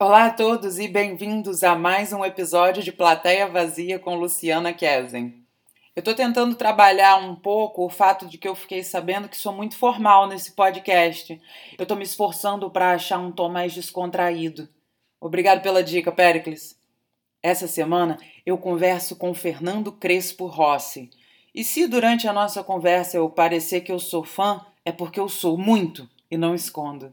Olá a todos e bem-vindos a mais um episódio de Plateia Vazia com Luciana Kesen. Eu estou tentando trabalhar um pouco o fato de que eu fiquei sabendo que sou muito formal nesse podcast. Eu estou me esforçando para achar um tom mais descontraído. Obrigado pela dica, Pericles. Essa semana eu converso com Fernando Crespo Rossi. E se durante a nossa conversa eu parecer que eu sou fã, é porque eu sou muito e não escondo.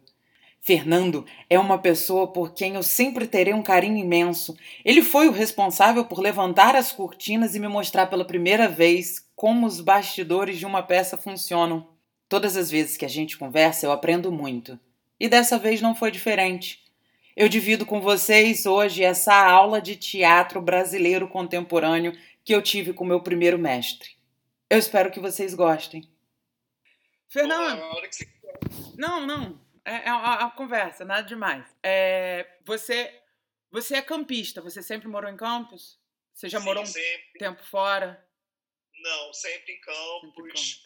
Fernando é uma pessoa por quem eu sempre terei um carinho imenso. Ele foi o responsável por levantar as cortinas e me mostrar pela primeira vez como os bastidores de uma peça funcionam. Todas as vezes que a gente conversa, eu aprendo muito. E dessa vez não foi diferente. Eu divido com vocês hoje essa aula de teatro brasileiro contemporâneo que eu tive com meu primeiro mestre. Eu espero que vocês gostem. Fernando. Não, não. É, é uma, conversa, nada demais. É, você, você é campista, você sempre morou em Campos? Você já Sim, morou um sempre. tempo fora? Não, sempre em Campos. Sempre em Campos.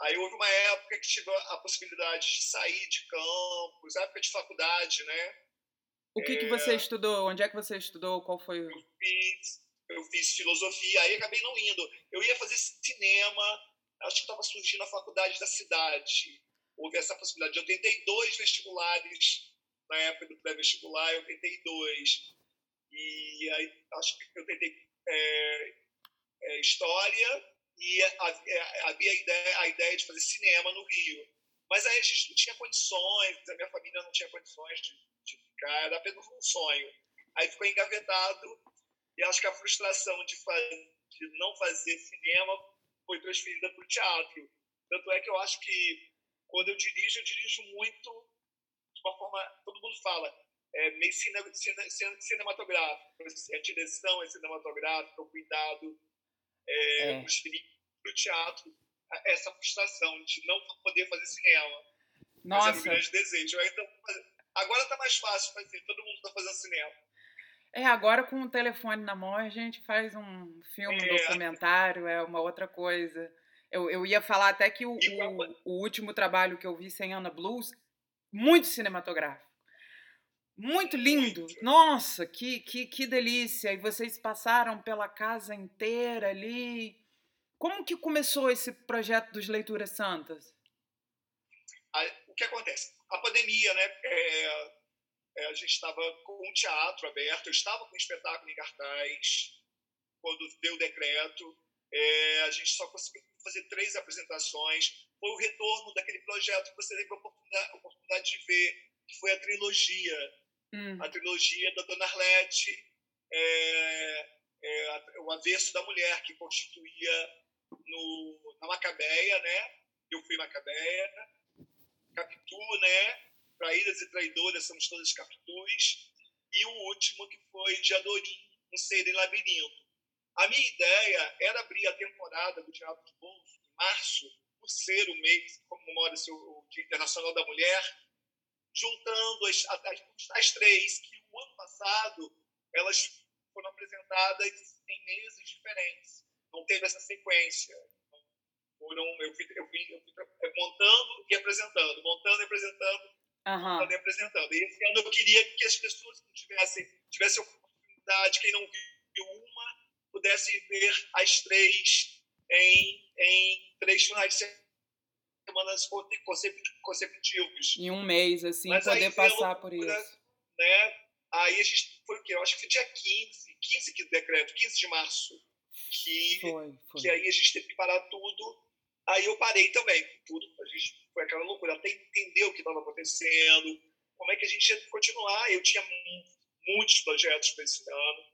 Aí houve uma época que tive a possibilidade de sair de Campos, época de faculdade, né? O que, que você estudou? Onde é que você estudou? Qual foi o. Eu fiz, eu fiz filosofia, aí acabei não indo. Eu ia fazer cinema, acho que estava surgindo a faculdade da cidade. Houve essa possibilidade. Eu tentei dois vestibulares na época do pré-vestibular, eu tentei dois. E aí acho que eu tentei é, é, história e havia a ideia, a ideia de fazer cinema no Rio. Mas aí a gente não tinha condições, a minha família não tinha condições de, de ficar, era apenas um sonho. Aí ficou engavetado e acho que a frustração de, de não fazer cinema foi transferida para o teatro. Tanto é que eu acho que quando eu dirijo, eu dirijo muito de uma forma, todo mundo fala, é meio cine, cine, cinematográfico. A direção é cinematográfica, o cuidado é, é. para o teatro, essa frustração de não poder fazer cinema. Nossa. Mas era um grande desejo. Então, agora está mais fácil fazer, todo mundo está fazendo cinema. É, agora com o telefone na mão a gente faz um filme, um é. documentário, é uma outra coisa. Eu, eu ia falar até que o, o, o último trabalho que eu vi sem Ana Blues, muito cinematográfico. Muito lindo. Nossa, que, que, que delícia. E vocês passaram pela casa inteira ali. Como que começou esse projeto dos Leituras Santas? O que acontece? A pandemia, né? É, é, a gente estava com um teatro aberto, eu estava com um espetáculo em cartaz quando deu o decreto. É, a gente só conseguiu fazer três apresentações. Foi o retorno daquele projeto que você teve a oportunidade, a oportunidade de ver, que foi a trilogia. Hum. A trilogia da Dona Arlete, é, é, o avesso da mulher, que constituía no, na Macabeia, né? Eu fui Macabeia. Capitu, né? Traídas e traidoras, somos todas Capitus. E o último, que foi de Adorim, um ser em labirinto. A minha ideia era abrir a temporada do Teatro de Bolso em março, por ser o mês que comemora-se o Dia Internacional da Mulher, juntando as, as, as, três, que o ano passado elas foram apresentadas em meses diferentes. Não teve essa sequência. Foram, eu, fui, eu, fui, eu fui montando e apresentando, montando e apresentando, uhum. montando e apresentando. E esse ano eu queria que as pessoas que tivessem, tivessem oportunidade, quem não viu uma, pudesse ver as três em, em três finais de semana consecutivos. Em um mês, assim, Mas poder passar por isso. Né? Aí a gente foi o quê? Eu acho que foi dia 15, 15 que decreto, 15 de março, que, foi, foi. que aí a gente teve que parar tudo. Aí eu parei também, tudo. A gente foi aquela loucura, até entender o que estava acontecendo, como é que a gente ia continuar. Eu tinha muitos projetos para esse ano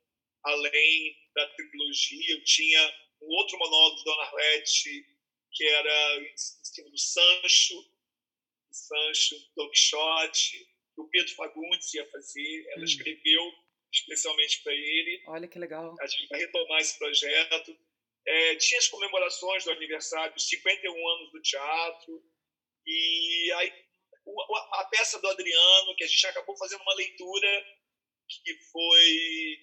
além da trilogia, eu tinha um outro monólogo de Dona Arlete, que era em cima do Sancho, o Sancho, Don Quixote, que o Pedro Fagundes ia fazer, ela hum. escreveu especialmente para ele. Olha que legal. A gente vai retomar esse projeto. É, tinha as comemorações do aniversário, 51 anos do teatro, e aí a peça do Adriano, que a gente acabou fazendo uma leitura que foi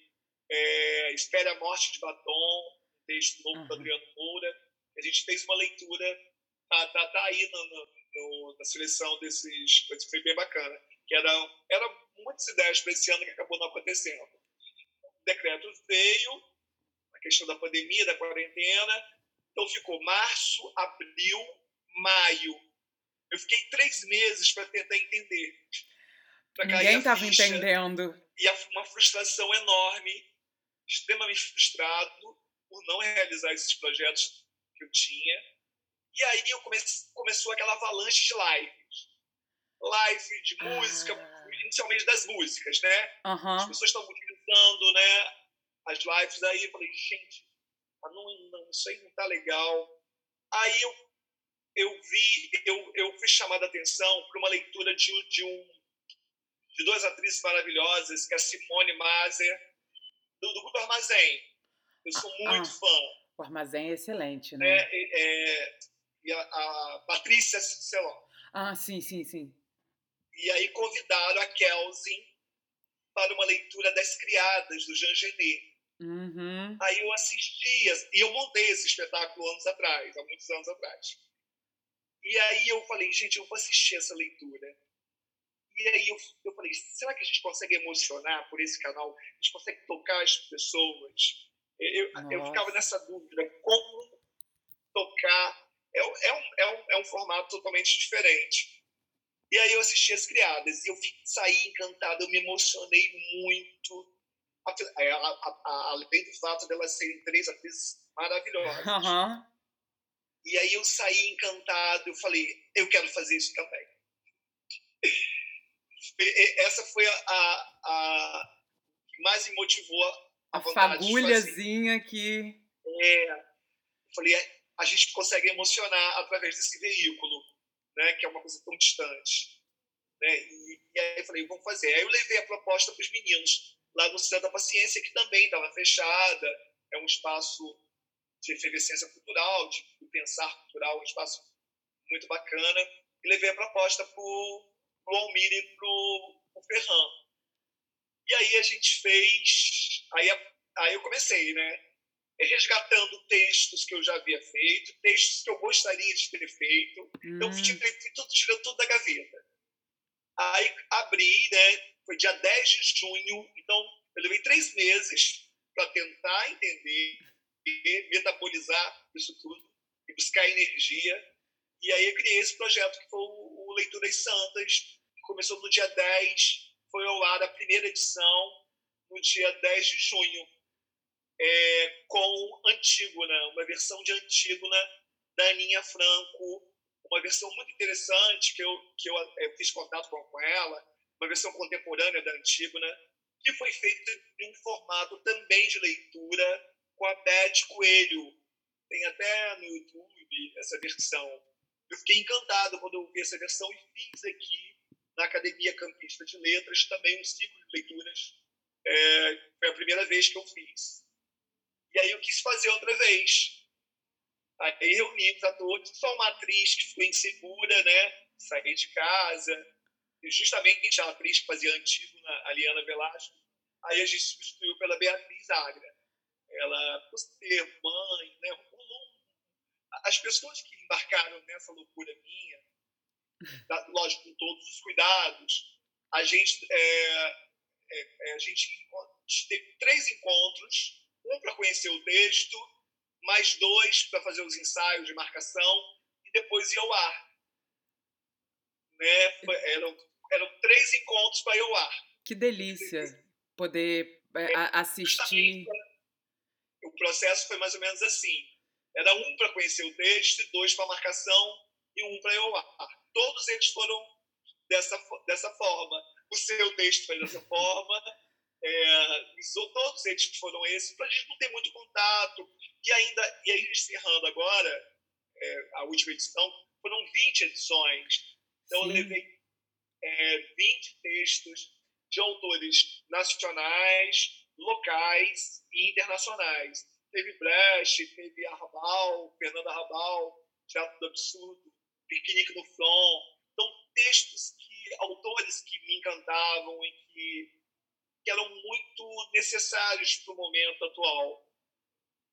é, Espere a Morte de Batom, texto novo uhum. do Adriano Moura. A gente fez uma leitura, tá, tá, tá aí no, no, na seleção desses, foi bem bacana, que era, era muitas ideias para esse ano que acabou não acontecendo. O decreto veio, a questão da pandemia, da quarentena, então ficou março, abril, maio. Eu fiquei três meses para tentar entender. Ninguém estava entendendo. E uma frustração enorme, extremamente frustrado por não realizar esses projetos que eu tinha. E aí eu comece, começou aquela avalanche de lives. Live de música, ah. inicialmente das músicas, né? Uhum. As pessoas estão utilizando né, as lives. Aí eu falei, gente, não, não, isso aí não tá legal. Aí eu, eu vi, eu, eu fui chamada a atenção para uma leitura de, de, um, de duas atrizes maravilhosas, que é a Simone Mazer, do, do Grupo Armazém. Eu sou muito ah, fã. O Armazém é excelente, né? É, é, e a, a Patrícia Celon. Ah, sim, sim, sim. E aí convidaram a Kelsen para uma leitura das criadas do Jean Genet. Uhum. Aí eu assistia, e eu montei esse espetáculo anos atrás, há muitos anos atrás. E aí eu falei, gente, eu vou assistir essa leitura. E aí eu, eu falei, será que a gente consegue emocionar por esse canal? A gente consegue tocar as pessoas? Eu, eu ficava nessa dúvida, como tocar? É, é, um, é, um, é um formato totalmente diferente. E aí eu assisti As Criadas e eu saí encantado, eu me emocionei muito é, a, a, a, além do fato delas serem três atrizes maravilhosas. Uhum. E aí eu saí encantado, eu falei, eu quero fazer isso também. Essa foi a, a, que mais me motivou a, a fagulhazinha que. É, eu falei, a gente consegue emocionar através desse veículo, né, que é uma coisa tão distante. Né? E, e aí eu falei, vamos fazer. Aí eu levei a proposta para os meninos lá no Centro da Paciência, que também estava fechada, é um espaço de efervescência cultural, de pensar cultural, um espaço muito bacana, e levei a proposta para o Almir e para o Ferran. E aí a gente fez, aí, aí eu comecei, né? Resgatando textos que eu já havia feito, textos que eu gostaria de ter feito. Então, hum. Então, fui tudo, tirando tudo da gaveta. Aí abri, né? Foi dia 10 de junho, então eu levei três meses para tentar entender, metabolizar isso tudo e buscar energia. E aí eu criei esse projeto que foi o Leituras Santas, que começou no dia 10, foi ao ar a primeira edição no dia 10 de junho, é, com Antígona, uma versão de Antígona da Aninha Franco, uma versão muito interessante que eu, que eu, eu fiz contato com, com ela, uma versão contemporânea da Antígona, que foi feita em um formato também de leitura com a Beth Coelho. Tem até no YouTube essa versão. Eu fiquei encantado quando eu vi essa versão e fiz aqui na Academia Campista de Letras também um ciclo de leituras. É, foi a primeira vez que eu fiz. E aí eu quis fazer outra vez. Aí reunimos a todos, só uma atriz que ficou insegura, né? Sair de casa, justamente a atriz que fazia Antígona, a Liana Velasco, aí a gente substituiu pela Beatriz Agra. Ela, por ser mãe, né, as pessoas que embarcaram nessa loucura minha, lógico, com todos os cuidados, a gente, é, é, é a gente teve três encontros, um para conhecer o texto, mais dois para fazer os ensaios de marcação e depois ir ao ar. Né? Eram eram três encontros para ir ao ar. Que delícia poder é, assistir. O processo foi mais ou menos assim. Era um para conhecer o texto, dois para marcação e um para ir ao ar. Todos eles foram dessa, dessa forma. O seu texto foi dessa forma, é, todos eles foram esses, para a gente não ter muito contato. E ainda, e aí encerrando agora, é, a última edição, foram 20 edições. Então Sim. eu levei é, 20 textos de autores nacionais, locais e internacionais. Teve Brecht, teve Arrabal, Fernanda Arrabal, Teatro do Absurdo, Piquenique no Front. Então, textos que, autores que me encantavam e que, que eram muito necessários para o momento atual.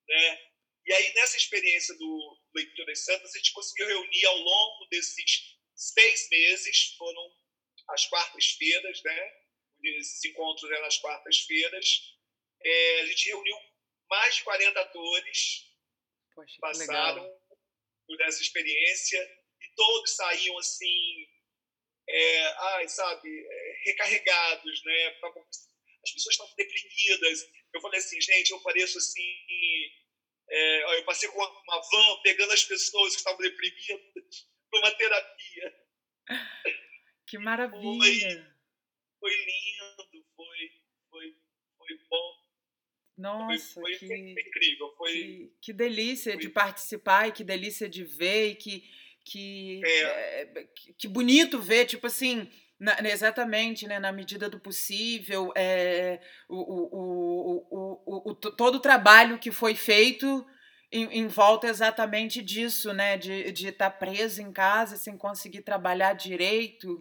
Né? E aí, nessa experiência do Leituras Santas, a gente conseguiu reunir ao longo desses seis meses, foram às quartas-feiras, né? esses encontros eram nas quartas-feiras. É, a gente reuniu mais de 40 atores, Poxa, passaram por essa experiência e todos saíam assim, é, ai, sabe, é, recarregados, né? As pessoas estavam deprimidas. Eu falei assim, gente, eu pareço assim. É, eu passei com uma van pegando as pessoas que estavam deprimidas para uma terapia. Que maravilha! Foi, foi lindo, foi, foi. Nossa, foi, que, foi incrível. Foi, que, que delícia de participar e que delícia de ver e que, que, É. é, que, que bonito ver, tipo assim, na- exatamente, né, na medida do possível, é, o, o, o, o, o, o- to- todo o trabalho que foi feito em, em volta exatamente disso, né, de de estar preso em casa sem conseguir trabalhar direito,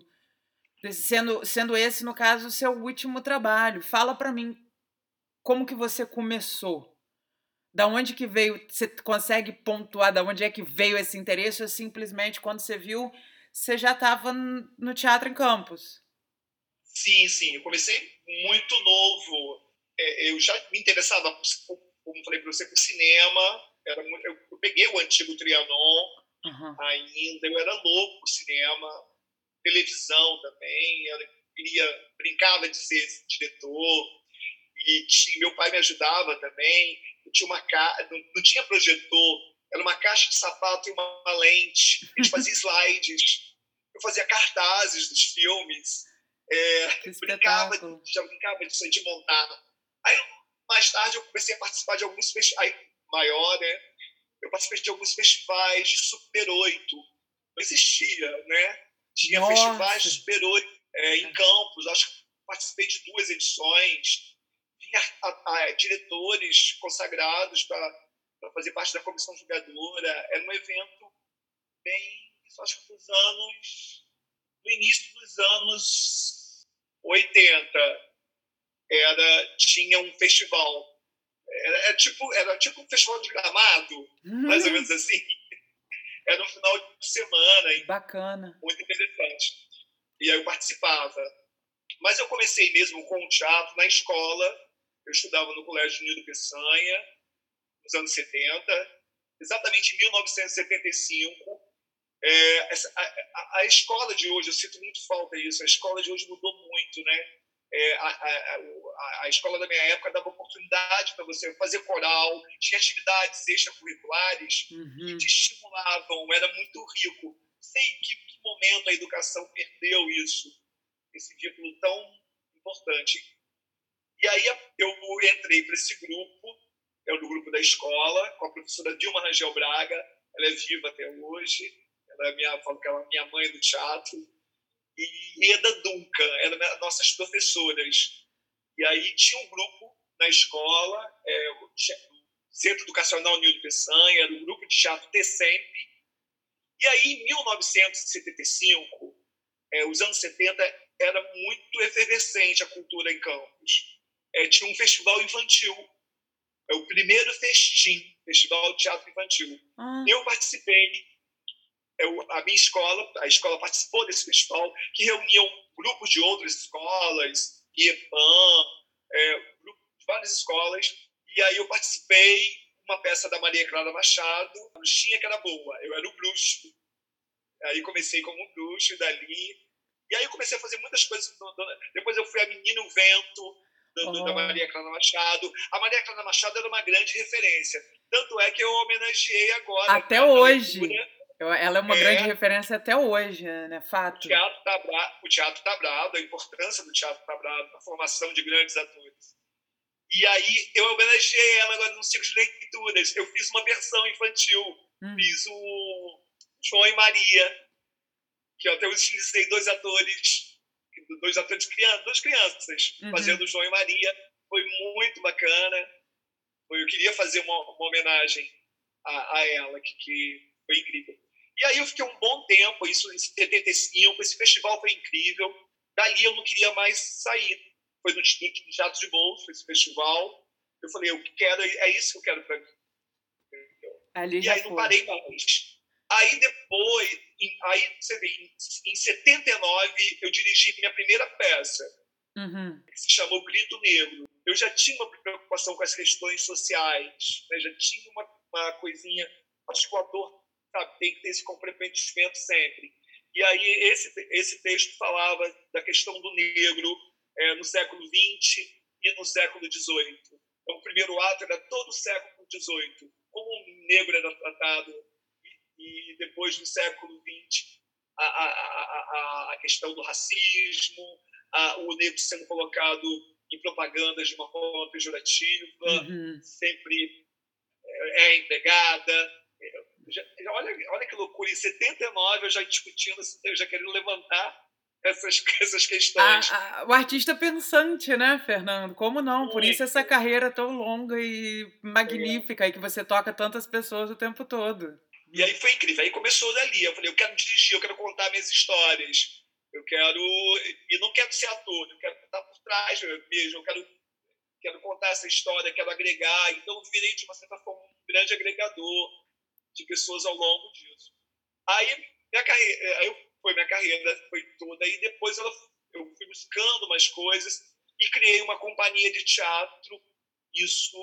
sendo, sendo esse, no caso, o seu último trabalho. Fala para mim, como que você começou? Da onde que veio? Você consegue pontuar da onde é que veio esse interesse ou simplesmente quando você viu, você já estava no teatro em Campos? Sim, sim. Eu comecei muito novo. É, eu já me interessava, por- como falei para você, por cinema. Era muito, eu, eu peguei o antigo Trianon Uhum. ainda. Eu era louco por cinema, televisão também. Eu queria, brincava de ser diretor. E tinha, meu pai me ajudava também. Eu tinha uma ca... não, não tinha projetor, era uma caixa de sapato e uma lente. A gente fazia slides. Eu fazia cartazes dos filmes. É, brincava, já brincava disso de montar. Aí, mais tarde, eu comecei a participar de alguns festivais, maior, né? Eu participei de alguns festivais de Super 8. Não existia, né? Tinha Nossa. festivais de Super 8 é, em Campos, acho que participei de duas edições. A- diretores consagrados para fazer parte da comissão julgadora. Era um evento bem, isso acho que nos anos, no início dos anos 80, era, tinha um festival. Era, era tipo, era tipo um festival de gramado, mais ou menos assim. Era no final de semana, Bacana. muito interessante. E aí eu participava. Mas eu comecei mesmo com o teatro na escola. Eu estudava no Colégio Nildo Peçanha, nos anos 70, exatamente em 1975. É, a, a- a escola de hoje, eu sinto muito falta disso, a escola de hoje mudou muito, né? É, a- a escola da minha época dava oportunidade para você fazer coral, tinha atividades extracurriculares Uhum. que te estimulavam, era muito rico. Sei que, que momento a educação perdeu isso, esse vínculo tão importante. E aí eu entrei para esse grupo, é o do grupo da escola, com a professora Dilma Rangel Braga, ela é viva até hoje, ela é minha, falo que ela é minha mãe do teatro, e Eda Duncan, eram nossas professoras. E aí tinha um grupo na escola, é, o Centro Educacional Nildo Peçanha, era o grupo de teatro TESEMP. E aí, em 1975, é, os anos 70, era muito efervescente a cultura em Campos. É, tinha um festival infantil, é o primeiro festim, Festival de Teatro Infantil. Ah, Eu participei, eu, a minha escola, a escola participou desse festival, que reuniam grupos de outras escolas, IEPAM, é, grupos de várias escolas, e aí eu participei uma peça da Maria Clara Machado, a Bruxinha que era boa, eu era o bruxo. Aí comecei como bruxo, e dali... E aí eu comecei a fazer muitas coisas. Depois eu fui a Menina e o Vento, do- do- da. Maria Clara Machado. A Maria Clara Machado era uma grande referência. Tanto é que eu homenageei agora. Até hoje. leitura, ela é uma É. grande referência até hoje, né? O Fato. teatro Tabrado, o teatro Tabrado, a importância do teatro Tabrado na formação de grandes atores. E aí eu homenageei ela agora no ciclo de leituras. Eu fiz uma versão infantil. Hum. Fiz o João e Maria, que eu até utilizei dois atores, dois atores crianças, duas crianças, Uhum. fazendo João e Maria. Foi muito bacana. Eu queria fazer uma, uma homenagem a, a ela, que, que foi incrível. E aí eu fiquei um bom tempo, isso em 75, esse festival foi incrível. Dali eu não queria mais sair. Foi no, no Teatro de Bolso, esse festival. Eu falei, eu quero, é isso que eu quero para mim. Ali E aí não foi. parei mais. Aí depois, em, aí você vê, em, em 79 eu dirigi minha primeira peça. uhum. que se chamou Grito Negro. Eu já tinha uma preocupação com as questões sociais, né? já tinha uma, uma coisinha. Acho que o ator sabe, tem que ter esse comprometimento sempre. E aí esse, esse texto falava da questão do negro é, no século XX e no século XVIII. Então, o primeiro ato era todo o século XVIII, como o negro era tratado, e, depois no século XX a, a, a, a questão do racismo, a, o negro sendo colocado em propagandas de uma forma pejorativa, uhum. sempre é, é empregada. Já, olha, olha que loucura, em 79 eu já discutindo, eu já querendo levantar essas, essas questões. A, a, o artista pensante, né, Fernando? Como não? Muito. Por isso essa carreira tão longa e magnífica é. e que você toca tantas pessoas o tempo todo. E aí foi incrível. Aí começou dali. Eu falei, eu quero dirigir, eu quero contar minhas histórias. Eu quero. E não quero ser ator, eu quero estar por trás mesmo. Eu quero, quero contar essa história, quero agregar. Então eu virei, de uma certa forma, um grande agregador de pessoas ao longo disso. Aí, minha carreira, aí foi minha carreira, foi toda. E depois ela, eu fui buscando umas coisas e criei uma companhia de teatro, isso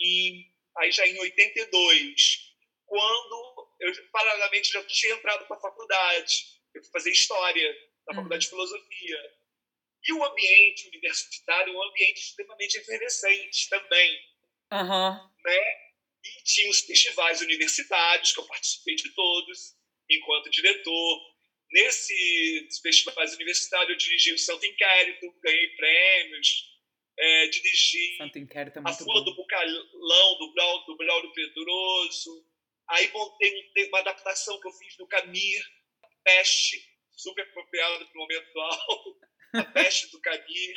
em, aí já em 82, quando eu paralelamente já tinha entrado para a faculdade. Eu fui fazer história na uhum. faculdade de filosofia. E o ambiente universitário é um ambiente extremamente efervescente também. Uhum. Né? E tinha os festivais universitários, que eu participei de todos, enquanto diretor. Nesses festivais universitários, eu dirigi o Santo Inquérito, ganhei prêmios, é, dirigi é a Fula do Bucalão, do Braulio, do Braulio Pedroso. Aí montei uma adaptação que eu fiz do Camir, Peste, super apropriado para o momento atual, a Peste do Camir.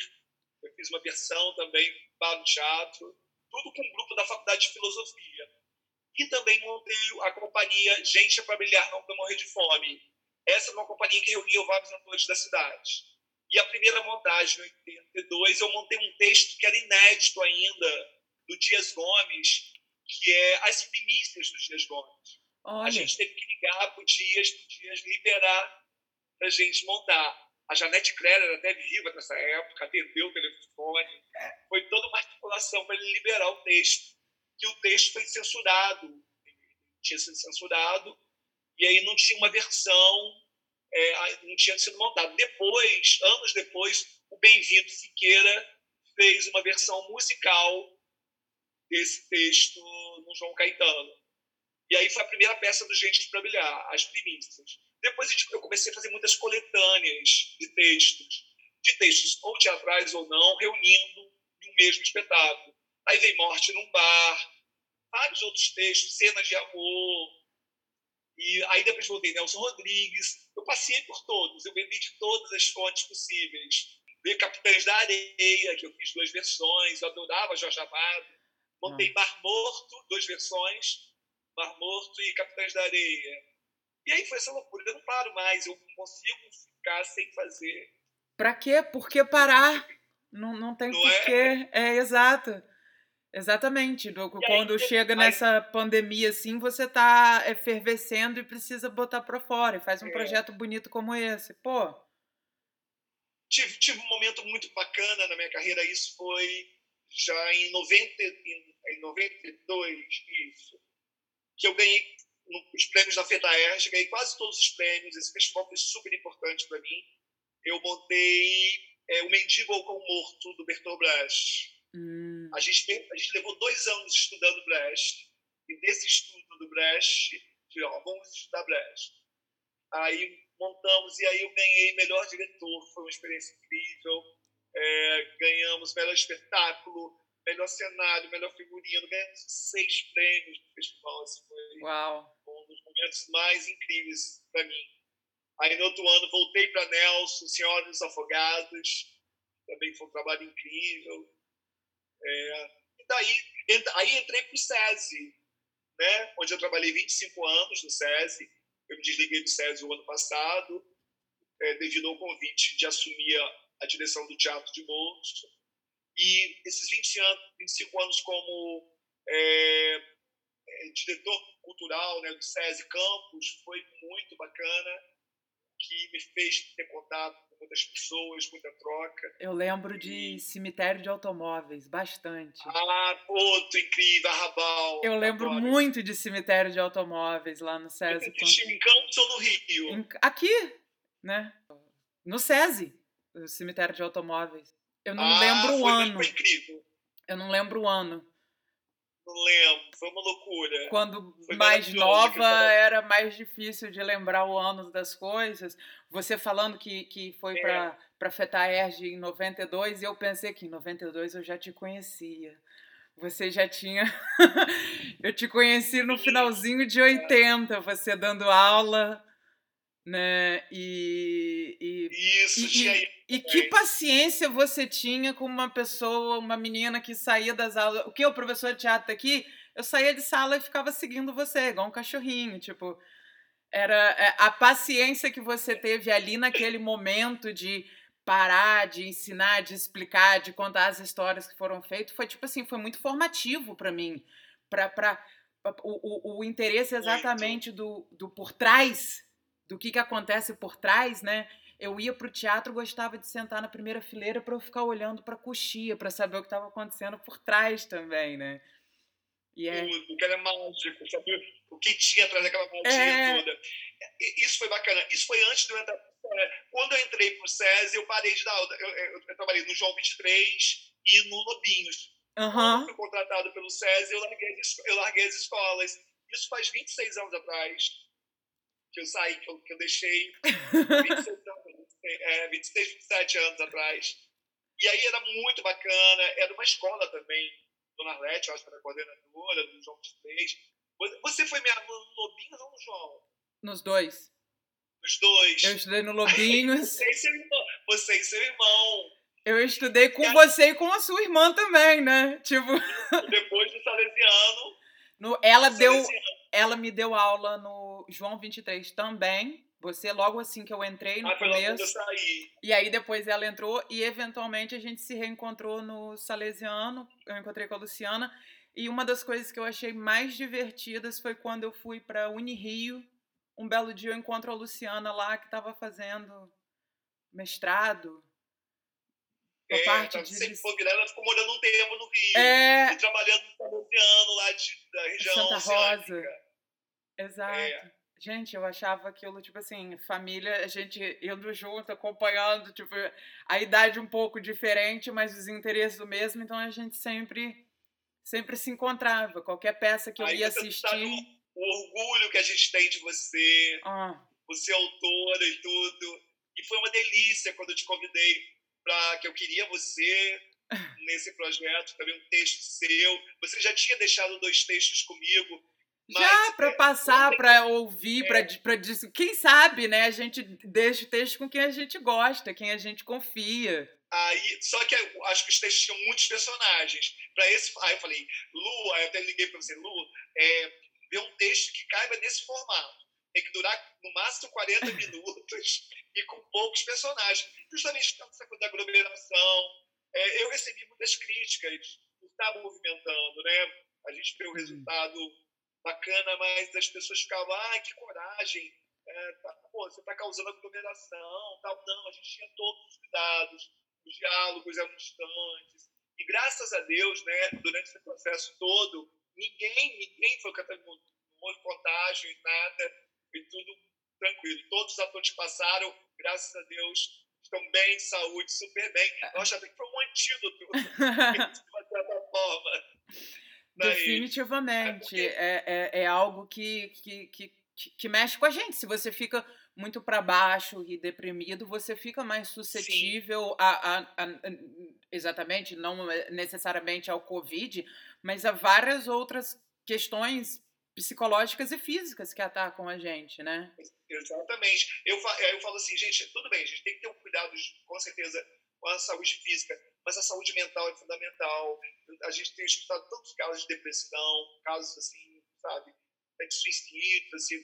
Eu fiz uma versão também para o teatro tudo com um grupo da Faculdade de Filosofia. E também montei a companhia Gente é para Brilhar, Não para Morrer de Fome. Essa é uma companhia que reunia vários atores da cidade. E a primeira montagem, em 82, eu montei um texto que era inédito ainda, do Dias Gomes, que é As Primícias do Dias Gomes. Olha. A gente teve que ligar para o Dias, para o Dias liberar para a gente montar. A Janete Clare era até viva nessa época, atendeu o telefone. Foi toda uma articulação para ele liberar o texto. Que o texto foi censurado, tinha sido censurado, e aí não tinha uma versão, é, não tinha sido montado. Depois, anos depois, o Bem-vindo Siqueira fez uma versão musical desse texto no João Caetano. E aí foi a primeira peça do Gente para Brilhar, As Primícias. Depois eu comecei a fazer muitas coletâneas de textos, de textos ou teatrais ou não, reunindo em um mesmo espetáculo. Aí vem Morte num Bar, vários outros textos, cenas de amor. E aí depois voltei Nelson Rodrigues. Eu passei por todos, eu bebi de todas as fontes possíveis. Veio Capitães da Areia, que eu fiz duas versões, eu adorava Jorge Amado. Montei Mar Morto, duas versões, Mar Morto e Capitães da Areia. E aí foi essa loucura. Eu não paro mais, eu consigo ficar sem fazer. Pra quê? Por que parar? Não, não tem não porquê. É? é exato. Exatamente. Quando aí, chega aí, nessa pandemia assim, você tá efervescendo e precisa botar para fora. E faz um é. projeto bonito como esse. Pô. Tive, tive um momento muito bacana na minha carreira. Isso foi já em, 90, em, em 92, isso. Que eu ganhei nos prêmios da FETAERJ, ganhei quase todos os prêmios. Esse festival foi super importante para mim. Eu montei é, O Mendigo ou Com Morto, do Bertolt Brecht. Hum. A, gente, a gente levou dois anos estudando Brecht. E desse estudo do Brecht, de, ó, vamos estudar Brecht. Aí montamos, e aí eu ganhei melhor diretor. Foi uma experiência incrível. É, ganhamos melhor espetáculo, melhor cenário, melhor figurino, ganhamos seis prêmios no festival. Assim, foi Uau. um dos momentos mais incríveis para mim. Aí no outro ano voltei para Nelson, Senhora dos Afogados, também foi um trabalho incrível. É, e daí aí entrei para o SESI, né, onde eu trabalhei 25 anos no SESI. Eu me desliguei do SESI o ano passado, é, devido ao convite de assumir a, a direção do Teatro de Monstro. E esses 20 anos, 25 anos como é, é, diretor cultural né, do SESI Campus foi muito bacana, que me fez ter contato com muitas pessoas, muita troca. Eu lembro de cemitério de automóveis, bastante. Ah, outro incrível, Arrabal. Eu lembro muito de cemitério de automóveis lá no SESI. Existe em Campos ou no Rio? Aqui, né? No SESI, o cemitério de automóveis. Eu não ah, lembro o ano. Foi incrível. Eu não lembro o ano. Não lembro, foi uma loucura. Quando foi mais nova era mais difícil de lembrar o ano das coisas. Você falando que, que foi é. para FETAERG em 92, e eu pensei que em 92 eu já te conhecia. Você já tinha. eu te conheci no finalzinho de 80, você dando aula né? E, e isso, e, e, e, que paciência você tinha com uma pessoa, uma menina que saía das aulas. O que o professor de teatro aqui, eu saía de sala e ficava seguindo você, igual um cachorrinho, tipo, era é, a paciência que você teve ali naquele momento de parar, de ensinar, de explicar, de contar as histórias que foram feitas, foi tipo assim, foi muito formativo para mim, para o, o, o interesse exatamente do, do por trás do que, que acontece por trás, né? Eu ia para o teatro, gostava de sentar na primeira fileira para eu ficar olhando para a coxia, para saber o que estava acontecendo por trás também, né? E é... O que era mágico, saber o que tinha atrás daquela magia é... toda. Isso foi bacana. Isso foi antes de eu entrar Quando eu entrei para o SESI, eu parei de dar aula. Eu, eu, eu, trabalhei no João 23 e no Lobinhos. Uhum. Quando eu fui contratado pelo SESI, eu larguei, eu larguei as escolas. Isso faz 26 anos atrás que eu saí, que eu, que eu deixei 26, é, 26, 27 anos atrás. E aí era muito bacana, era uma escola também, Dona Arlete, eu acho que era coordenadora do João 23. Você foi minha, no Lobinhos ou no João? Nos dois. Nos dois. Eu estudei no Lobinhos. você, e seu irmão, você e seu irmão. Eu estudei com e você e com a sua irmã também, né? Tipo. Depois do Salesiano. No, ela deu. Salesiano ela me deu aula no João 23 também. Você, logo assim que eu entrei no ah, começo. Eu saí. E aí depois ela entrou e eventualmente a gente se reencontrou no Salesiano. Eu encontrei com a Luciana. E uma das coisas que eu achei mais divertidas foi quando eu fui para Unirio. Um belo dia eu encontro a Luciana lá que estava fazendo mestrado é, parte tá de... sempre foi ela ficou morando um tempo no Rio. É... E trabalhando no Salesiano lá de, da região Santa Rosa. Exato. É. Gente, eu achava aquilo, tipo assim, família, a gente indo junto, acompanhando, tipo, a idade um pouco diferente, mas os interesses o mesmo, então a gente sempre sempre se encontrava. Qualquer peça que eu Aí ia assistir. o orgulho que a gente tem de você, ah. você é autora e tudo. E foi uma delícia quando eu te convidei para que eu queria você nesse projeto, também um texto seu. Você já tinha deixado dois textos comigo já, para é, passar, para ouvir, é. para dizer. Quem sabe, né? A gente deixa o texto com quem a gente gosta, quem a gente confia. Aí, só que eu acho que os textos tinham muitos personagens. Para esse, aí eu falei, Lu, aí eu até liguei para você, Lu, é, ver um texto que caiba nesse formato. Tem que durar no máximo 40 minutos e com poucos personagens. Justamente essa coisa da aglomeração. É, eu recebi muitas críticas por estar movimentando, né? A gente vê o uhum. resultado bacana, mas as pessoas ficavam, ah, que coragem, é, tá, pô, você está causando aglomeração, tal. Não, a gente tinha todos os cuidados, os diálogos eram distantes. E graças a Deus, né, durante esse processo todo, ninguém, ninguém foi não houve contágio e nada, foi tudo tranquilo. Todos os atores passaram, graças a Deus, estão bem, de saúde, super bem. Eu acho até que foi um antídoto, de certa forma. Definitivamente. É, é, é, algo que, que, que, que mexe com a gente. Se você fica muito para baixo e deprimido, você fica mais suscetível a, a, a, exatamente, não necessariamente ao Covid, mas a várias outras questões psicológicas e físicas que atacam a gente, né? Exatamente. Eu, eu falo assim, gente, tudo bem, a gente tem que ter um cuidado, com certeza, com a saúde física, mas a saúde mental é fundamental. A gente tem escutado tantos casos de depressão, casos assim, sabe, de suicídio, assim,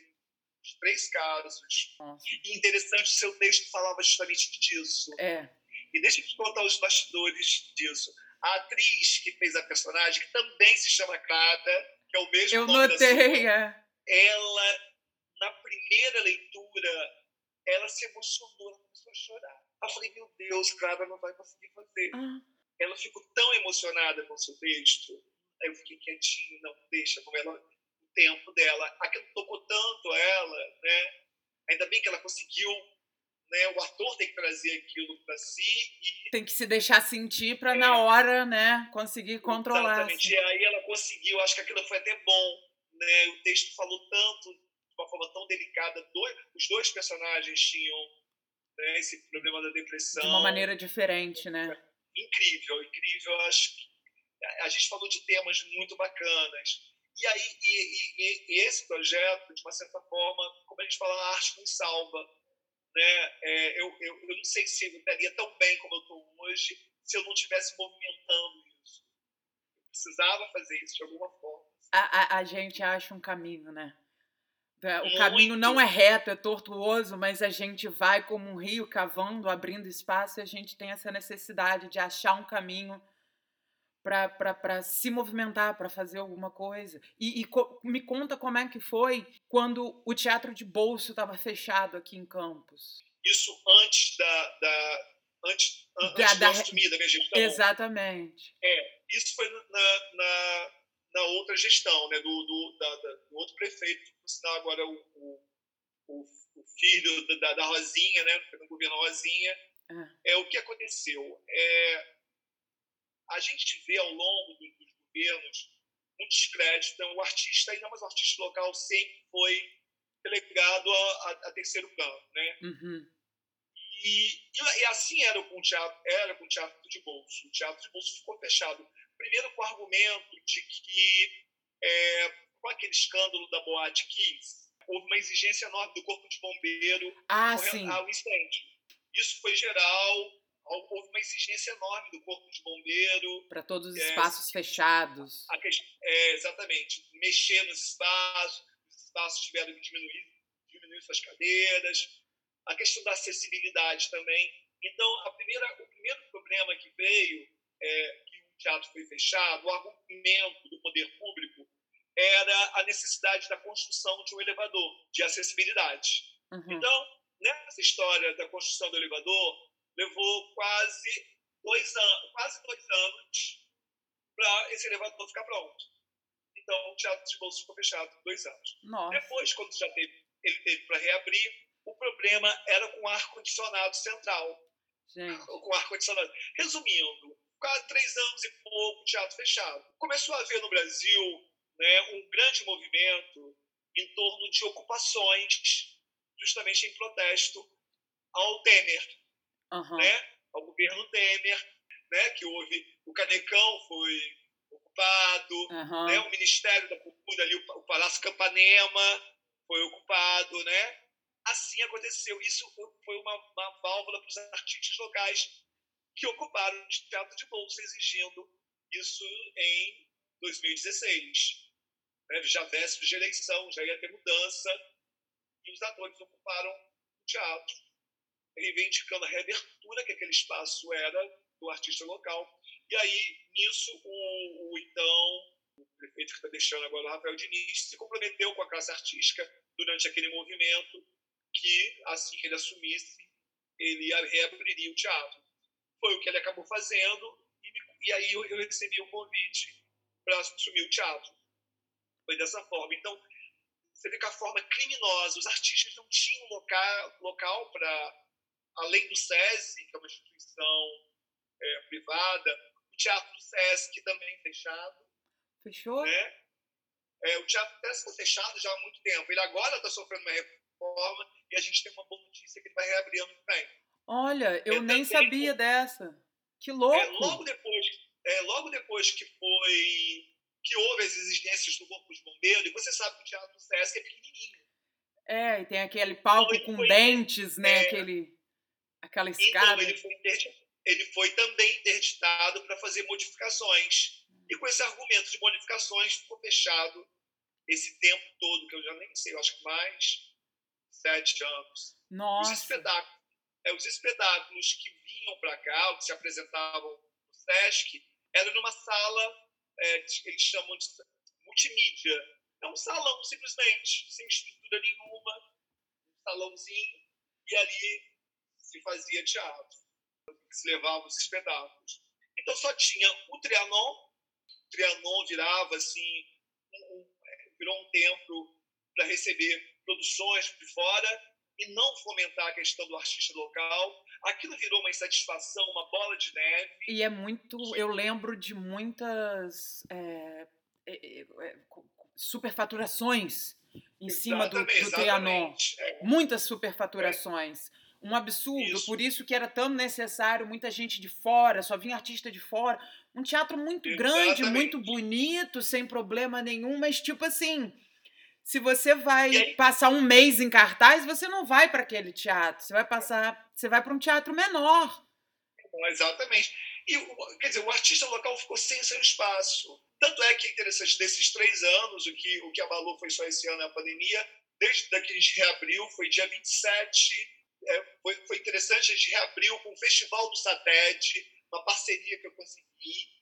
três casos. Nossa. E interessante, o seu texto falava justamente disso. É. E deixa eu te contar os bastidores disso. A atriz que fez a personagem, que também se chama Clara, que é o mesmo eu nome notei, da sua, é. ela, na primeira leitura, ela se emocionou, ela começou a chorar. Eu falei, meu Deus, Clara não vai conseguir fazer. Ah. Ela ficou tão emocionada com o seu texto. Aí eu fiquei quietinho, não, deixa, como ela, o tempo dela. Aquilo tocou tanto ela, né? Ainda bem que ela conseguiu né? O ator tem que trazer aquilo para si e tem que se deixar sentir para é, na hora, né, conseguir controlar. Exatamente. Assim. E aí ela conseguiu, acho que aquilo foi até bom, né? O texto falou tanto de uma forma tão delicada, dois, os dois personagens tinham né, esse problema da depressão de uma maneira diferente, né? Incrível, incrível. Acho que a gente falou de temas muito bacanas. E aí, e, e, e esse projeto, de uma certa forma, como a gente fala, a arte nos salva né? É, eu, eu, eu não sei se eu estaria tão bem como eu estou hoje se eu não estivesse movimentando isso. Eu precisava fazer isso de alguma forma. A, a, a gente acha um caminho, né? É, o caminho não é reto, é tortuoso, mas a gente vai como um rio cavando, abrindo espaço, e a gente tem essa necessidade de achar um caminho para se movimentar, para fazer alguma coisa. E, e co me conta como é que foi quando o teatro de bolso estava fechado aqui em Campos. Isso antes da, da antes, da, antes da, assumir da minha gestão. Exatamente. É, isso foi na, na, na outra gestão, né, do, do, da, da, do outro prefeito, por sinal agora o, o, o, o filho da, da Rosinha, né, no governo Rosinha. Ah. É o que aconteceu. É, a gente vê ao longo dos, dos governos um descrédito. Então, o artista, ainda mais o artista local, sempre foi delegado a, a, a terceiro plano, né? Uhum. E, e, assim era com o teatro, era com o teatro de bolso. O teatro de bolso ficou fechado. Primeiro com o argumento de que, é, com aquele escândalo da Boate Kiss, houve uma exigência enorme do corpo de bombeiro ah, ao incêndio. Isso foi geral, houve uma exigência enorme do corpo de bombeiro. Para todos os é, espaços fechados. A, é, exatamente. Mexer nos espaços, os espaços tiveram que diminuir, diminuir suas cadeiras. A questão da acessibilidade também. Então, a primeira, o primeiro problema que veio, é, que teatro foi fechado, o argumento do poder público era a necessidade da construção de um elevador de acessibilidade. Uhum. Então, nessa história da construção do elevador, levou quase dois anos, quase dois anos para esse elevador ficar pronto. Então, o Teatro de Bolsos ficou fechado dois anos. Nossa. Depois, quando já teve, ele teve para reabrir, o problema era com ar-condicionado central. Gente. Com ar-condicionado. Resumindo, quase três anos e pouco, teatro fechado. Começou a haver no Brasil né, um grande movimento em torno de ocupações, justamente em protesto ao Temer, uhum. né, ao governo Temer, né, que houve o Canecão foi ocupado, uhum. né, o Ministério da Cultura ali, o, Palácio Campanema foi ocupado, né? Assim aconteceu. Isso foi uma, uma válvula para os artistas locais que ocuparam o teatro de bolsa, exigindo isso em 2016. Né? Já véspera de eleição, já ia ter mudança, e os atores ocuparam o teatro reivindicando a reabertura que aquele espaço era do artista local. E aí, nisso, o, o então o prefeito que está deixando agora, o Rafael Diniz, se comprometeu com a classe artística durante aquele movimento que, assim que ele assumisse, ele reabriria o teatro. Foi o que ele acabou fazendo e, e aí eu, eu recebi o um convite para assumir o teatro. Foi dessa forma. Então, você vê que a forma criminosa, os artistas não tinham local, local para além do SESI, que é uma instituição é, privada, o Teatro do SESC também fechado. Fechou? Né? É, o Teatro do SESC está fechado já há muito tempo. Ele agora está sofrendo uma reforma e a gente tem uma boa notícia que ele vai reabrir ano que vem. Olha, eu é, nem sabia dessa. Que louco! É, logo, depois, é, logo depois que foi que houve as exigências do Corpo de Bombeiro, e você sabe que o Teatro do Sesc é pequenininho. É, e tem aquele palco então, com foi, dentes, né? É, aquele aquela então, escada. Então, ele foi, ele foi também interditado para fazer modificações. E com esse argumento de modificações, ficou fechado esse tempo todo, que eu já nem sei, eu acho que mais sete anos. Nossa. Os espetáculos, é, os espetáculos que vinham para cá, que se apresentavam no SESC, eram numa sala, é, eles chamam de multimídia. É um salão, simplesmente, sem estrutura nenhuma, um salãozinho, e ali se fazia teatro, se levava os espetáculos. Então só tinha o Trianon, o Trianon virava assim, um, um, é, virou um templo para receber produções de fora e não fomentar a questão do artista local. Aquilo virou uma insatisfação, uma bola de neve. E é muito. Eu lembro de muitas é, é, é, superfaturações em cima do, do Trianon. É. Muitas superfaturações. Um absurdo, isso. por isso que era tão necessário muita gente de fora, só vinha artista de fora. Um teatro muito Exatamente. grande, muito bonito, sem problema nenhum, mas tipo assim, se você vai aí, passar um mês em cartaz, você não vai para aquele teatro, você vai passar, você vai para um teatro menor. Exatamente. E, quer dizer, o artista local ficou sem seu espaço. Tanto é que é interessante, desses três anos, o que, o que abalou foi só esse ano a pandemia, desde que a gente reabriu, foi dia 27, é, foi, foi interessante, a gente reabriu com o Festival do Satélite, uma parceria que eu consegui.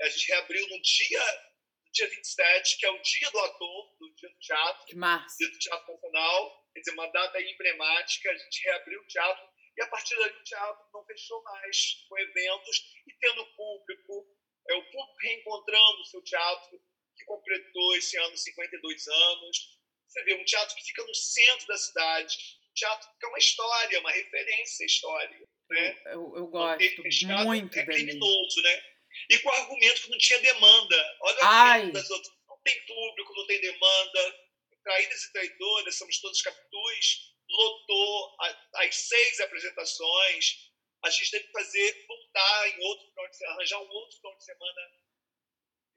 A gente reabriu no dia, dia 27, que é o dia do ator, do dia do teatro. De março. Dia do Teatro Nacional. Quer dizer, uma data emblemática. A gente reabriu o teatro e a partir daí o teatro não fechou mais com eventos e tendo público, é, o público reencontrando o seu teatro, que completou esse ano 52 anos. Você vê, um teatro que fica no centro da cidade, um teatro que é uma história, uma referência histórica. Né? Eu, eu gosto fechado, muito É criminoso, né? E com o argumento que não tinha demanda. Olha o argumento das outras. Não tem público, não tem demanda. Traídas e traidores, somos todos capitus lotou as seis apresentações. A gente teve que fazer, voltar em outro final de semana, arranjar um outro final de semana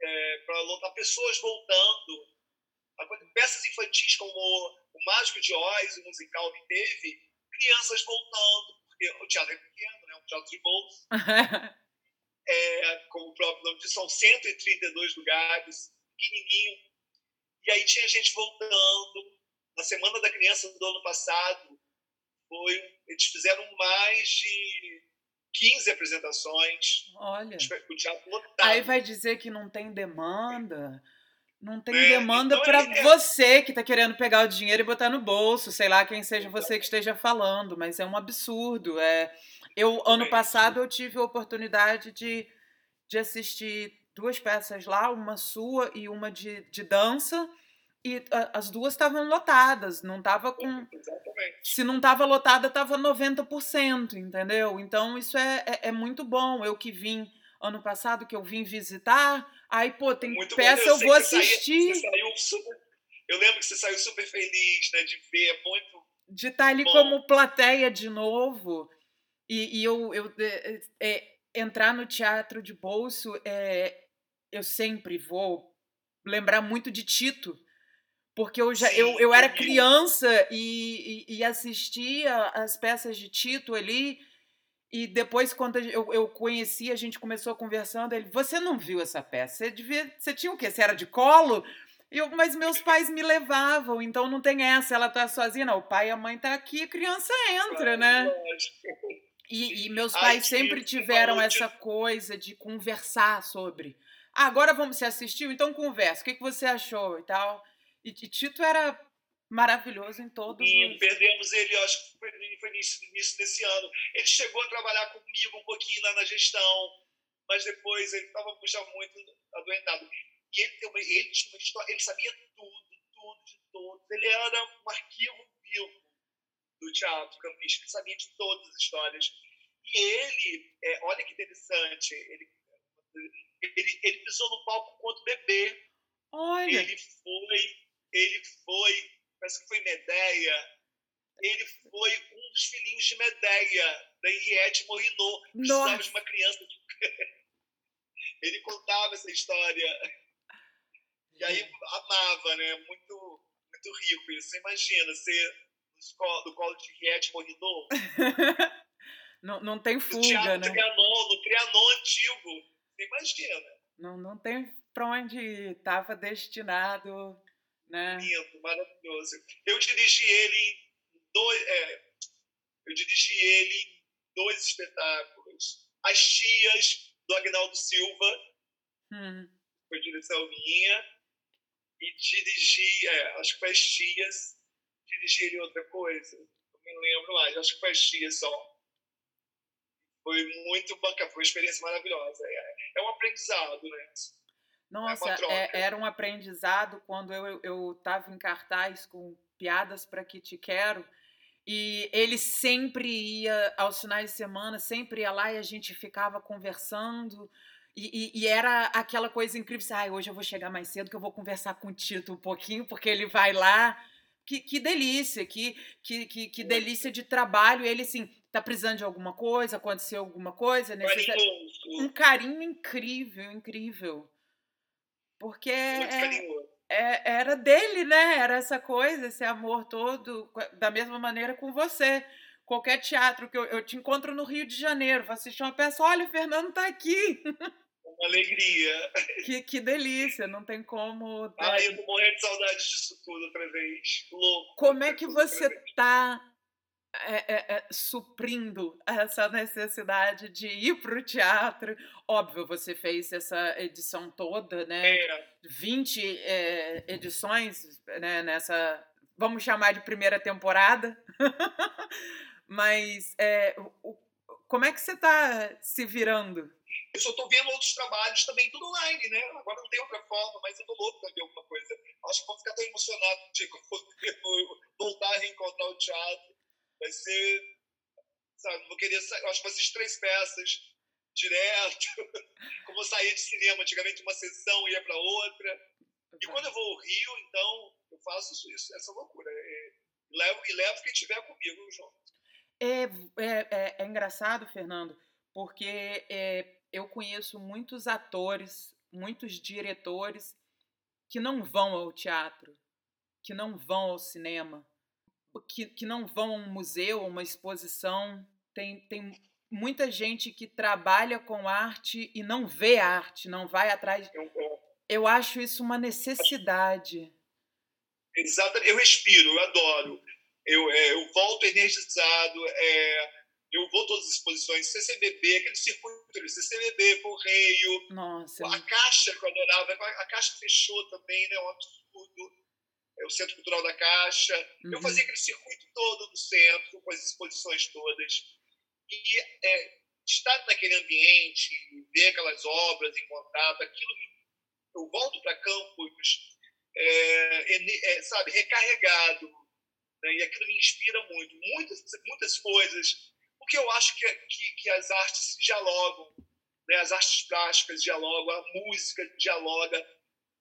é, para lotar pessoas voltando. Peças infantis como o Mágico de Oz, o musical que teve, crianças voltando, porque o teatro é pequeno, né? um teatro de bolso. é, como o próprio nome diz, são 132 lugares, pequenininho. E aí tinha gente voltando, na Semana da Criança do ano passado, foi, eles fizeram mais de 15 apresentações. Olha. O teatro lotado. Aí vai dizer que não tem demanda. Não tem é, demanda então para é... você que está querendo pegar o dinheiro e botar no bolso, sei lá quem seja você que esteja falando, mas é um absurdo. É, eu ano passado eu tive a oportunidade de, de assistir duas peças lá, uma sua e uma de, de dança e as duas estavam lotadas, não estava com. Exatamente. Se não estava lotada, estava 90%, entendeu? Então isso é, é, é, muito bom. Eu que vim ano passado, que eu vim visitar, aí, pô, tem muito peça, eu, eu vou assistir. Saía, super, eu lembro que você saiu super feliz, né, de ver, é muito. De estar ali bom. como plateia de novo. E, e eu, eu é, entrar no teatro de bolso, é, eu sempre vou lembrar muito de Tito porque eu já Sim, eu, eu era criança e, e, e, assistia as peças de Tito ali. E depois, quando eu, eu conheci, a gente começou conversando. Ele, você não viu essa peça? Você devia. Você tinha o quê? Você era de colo? Eu, mas meus pais me levavam, então não tem essa, ela tá sozinha. Não, o pai e a mãe tá aqui, a criança entra, né? E, e meus pais sempre tiveram essa coisa de conversar sobre. Ah, agora vamos, você assistiu? Então conversa. O que, que você achou e tal? E, e Tito era maravilhoso em todos e os... perdemos ele, acho que foi, foi no início desse ano. Ele chegou a trabalhar comigo um pouquinho lá na gestão, mas depois ele estava muito adoentado. E ele, tem uma, ele tinha uma história, ele sabia tudo, tudo de todos. Ele era um arquivo vivo do teatro campista, ele sabia de todas as histórias. E ele, é, olha que interessante, ele, ele, ele pisou no palco quanto bebê. Olha. Ele foi ele foi, parece que foi Medeia, ele foi um dos filhinhos de Medeia, da Henriette Morinot, precisava de uma criança. ele contava essa história. E aí amava, né? Muito, muito rico. Você imagina do colo de Morinot? não, não tem fuga, no né? Trianon, no Trianon antigo. Você imagina. Não, não tem para onde estava destinado né? Lindo, maravilhoso. Eu dirigi ele em dois. É, eu dirigi ele em dois espetáculos. As Tias, do Agnaldo Silva, hum. foi direção minha. E dirigi, é, acho que foi as Tias, dirigi ele outra coisa. Não me lembro mais, acho que tias só. Foi muito bacana, foi uma experiência maravilhosa. É, é um aprendizado, né? Nossa, é, era um aprendizado quando eu estava em cartaz com piadas para que te quero. E ele sempre ia aos finais de semana, sempre ia lá e a gente ficava conversando. E, e, e, era aquela coisa incrível, ah, hoje eu vou chegar mais cedo que eu vou conversar com o Tito um pouquinho, porque ele vai lá. Que, que delícia, que, que, que, que delícia de trabalho. Ele, assim, tá precisando de alguma coisa, aconteceu alguma coisa, necessita... um carinho incrível, incrível. Porque é, é, era dele, né? Era essa coisa, esse amor todo, da mesma maneira com você qualquer teatro que eu, eu, te encontro no Rio de Janeiro, vou assistir uma peça, olha, o Fernando está aqui. Alegria. Que, que delícia, não tem como. Ai, eu tô morrendo de saudade disso tudo outra vez. Louco. Como é que você está é, é, é, suprindo essa necessidade de ir para o teatro? Óbvio, você fez essa edição toda, né? É. 20 é, edições né, nessa, vamos chamar de primeira temporada. Mas é, o, como é que você está se virando? Eu só estou vendo outros trabalhos também, tudo online, né? Agora não tem outra forma, mas eu estou louco para ver alguma coisa. Acho que vou ficar tão emocionado de voltar a reencontrar o teatro. Vai ser. Sabe, vou querer. Eu acho que vai ser três peças direto. Como eu saía de cinema, antigamente uma sessão ia para outra. E quando eu vou ao Rio, então, eu faço isso, essa loucura. É, levo, e levo quem estiver comigo junto. É, é, é, é engraçado, Fernando, porque é, eu conheço muitos atores, muitos diretores que não vão ao teatro, que não vão ao cinema, que, que não vão a um museu, a uma exposição. Tem, tem muita gente que trabalha com arte e não vê arte, não vai atrás. Eu acho isso uma necessidade. Exato, eu respiro, eu adoro eu, é, eu volto energizado, é, eu vou todas as exposições, CCBB, aquele circuito, CCBB, Correio, Nossa. a Caixa que eu adorava, a Caixa fechou também, né, um absurdo, é o Centro Cultural da Caixa, uhum. eu fazia aquele circuito todo do centro, com as exposições todas, e é, estar naquele ambiente, ver aquelas obras em contato, aquilo eu volto para Campos, é, é, sabe, recarregado, né? E aquilo me inspira muito. Muitas, muitas coisas. Porque eu acho que, que, que as artes dialogam, né? as artes plásticas dialogam, a música dialoga.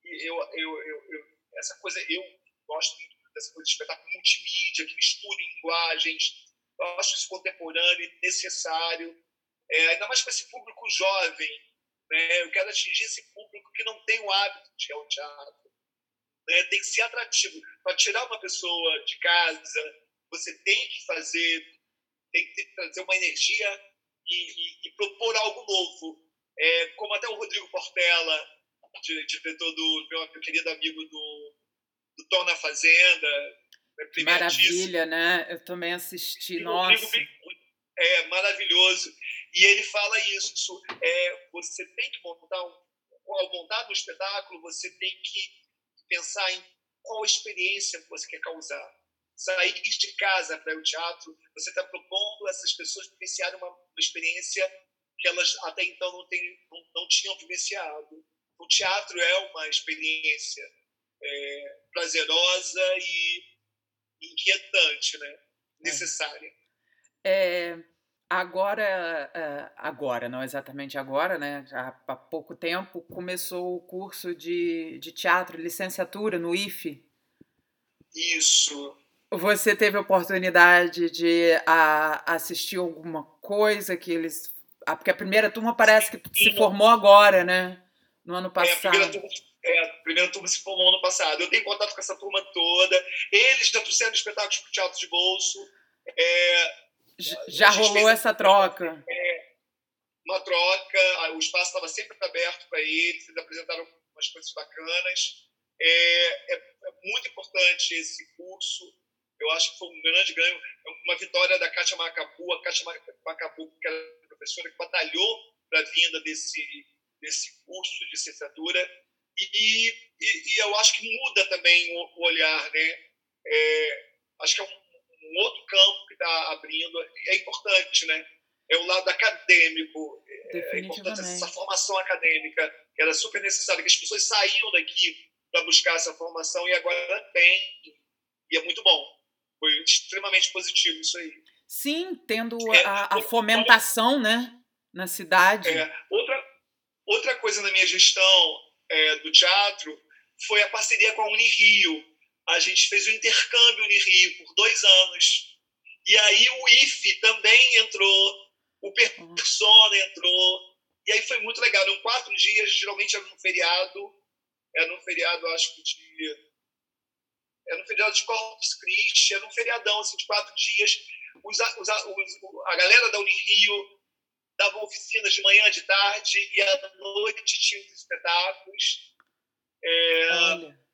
E eu, eu, eu, eu essa coisa, eu gosto muito dessa coisa de espetáculo multimídia, que mistura linguagens. Eu acho isso contemporâneo e necessário. É, ainda mais para esse público jovem. Né? Eu quero atingir esse público que não tem o hábito de ir ao teatro né? tem que ser atrativo. Para tirar uma pessoa de casa, você tem que fazer, tem que trazer uma energia e, e, e propor algo novo. É, como até o Rodrigo Portela, diretor do meu, querido amigo do, do Tom na Fazenda. Né, Maravilha, né? Eu também assisti, nossa. é maravilhoso. E ele fala isso, é, você tem que montar um, ao montar um espetáculo, você tem que pensar em qual experiência você quer causar. Sair de casa para o teatro, você está propondo essas pessoas vivenciarem uma, uma, experiência que elas até então não, tem, não, não tinham vivenciado. O teatro é uma experiência é, prazerosa e inquietante, né? É. necessária. É, Agora, eh, agora, não exatamente agora, né? Há pouco tempo começou o curso de, de teatro, licenciatura no IFE. Isso. Você teve a oportunidade de a, assistir alguma coisa que eles. Ah, porque a primeira turma parece que se formou agora, né? No ano passado. É, a primeira turma, é, a primeira turma se formou no ano passado. Eu tenho contato com essa turma toda. Eles já trouxeram espetáculos para o teatro de bolso. É, já rolou essa troca. É, uma troca, o espaço estava sempre aberto para eles, eles apresentaram umas coisas bacanas. É, é, é, muito importante esse curso. Eu acho que foi um grande ganho, uma vitória da Kátia Macabu. A Kátia Macabu, que era professora que batalhou para a vinda desse, desse curso de licenciatura. E, e, e, eu acho que muda também o, o olhar, né? É, acho que é um um um outro campo que está abrindo. É importante, né? É o lado acadêmico, é importante essa formação acadêmica, que era super necessária, que as pessoas saíam daqui para buscar essa formação e agora tem. E é muito bom. Foi extremamente positivo isso aí. Sim, tendo é, a, a, fomentação, né, na cidade. É, outra, outra coisa na minha gestão é, do teatro foi a parceria com a Unirio. A gente fez o intercâmbio Unirio por dois anos. E aí o IFE também entrou, o Persona entrou. E aí foi muito legal. Eram quatro dias, geralmente era no feriado. Era no feriado, acho que de. Era no feriado de Corpus Christi, era um feriadão assim, de quatro dias. Os, os, os, a galera da Unirio dava oficinas de manhã, de tarde, e à noite tinha os espetáculos. É,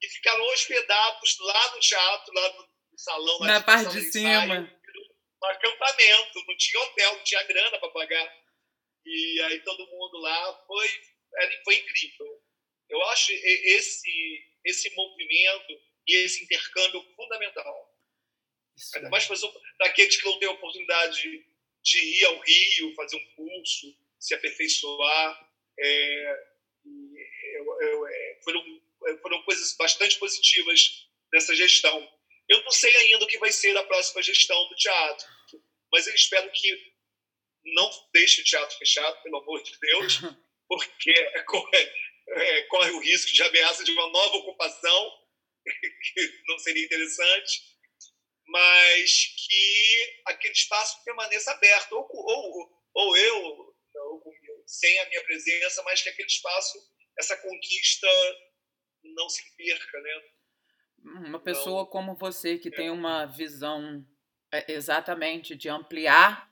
e ficaram hospedados lá no teatro, lá no salão. Na parte de cima. Um acampamento, não tinha hotel, não tinha grana para pagar. E aí todo mundo lá foi, foi incrível. Eu acho esse, esse movimento e esse intercâmbio fundamental. Isso Ainda é. mais para aqueles que não têm oportunidade de ir ao Rio, fazer um curso, se aperfeiçoar. É, eu, eu, é, foram, foram coisas bastante positivas nessa gestão. Eu não sei ainda o que vai ser a próxima gestão do teatro, mas eu espero que não deixe o teatro fechado, pelo amor de Deus, porque é, corre, é, corre o risco de ameaça de uma nova ocupação, que não seria interessante, mas que aquele espaço permaneça aberto, ou, ou, ou eu, ou, sem a minha presença, mas que aquele espaço, essa conquista não se perca, né? Uma pessoa então, como você que é. tem uma visão é, exatamente de ampliar,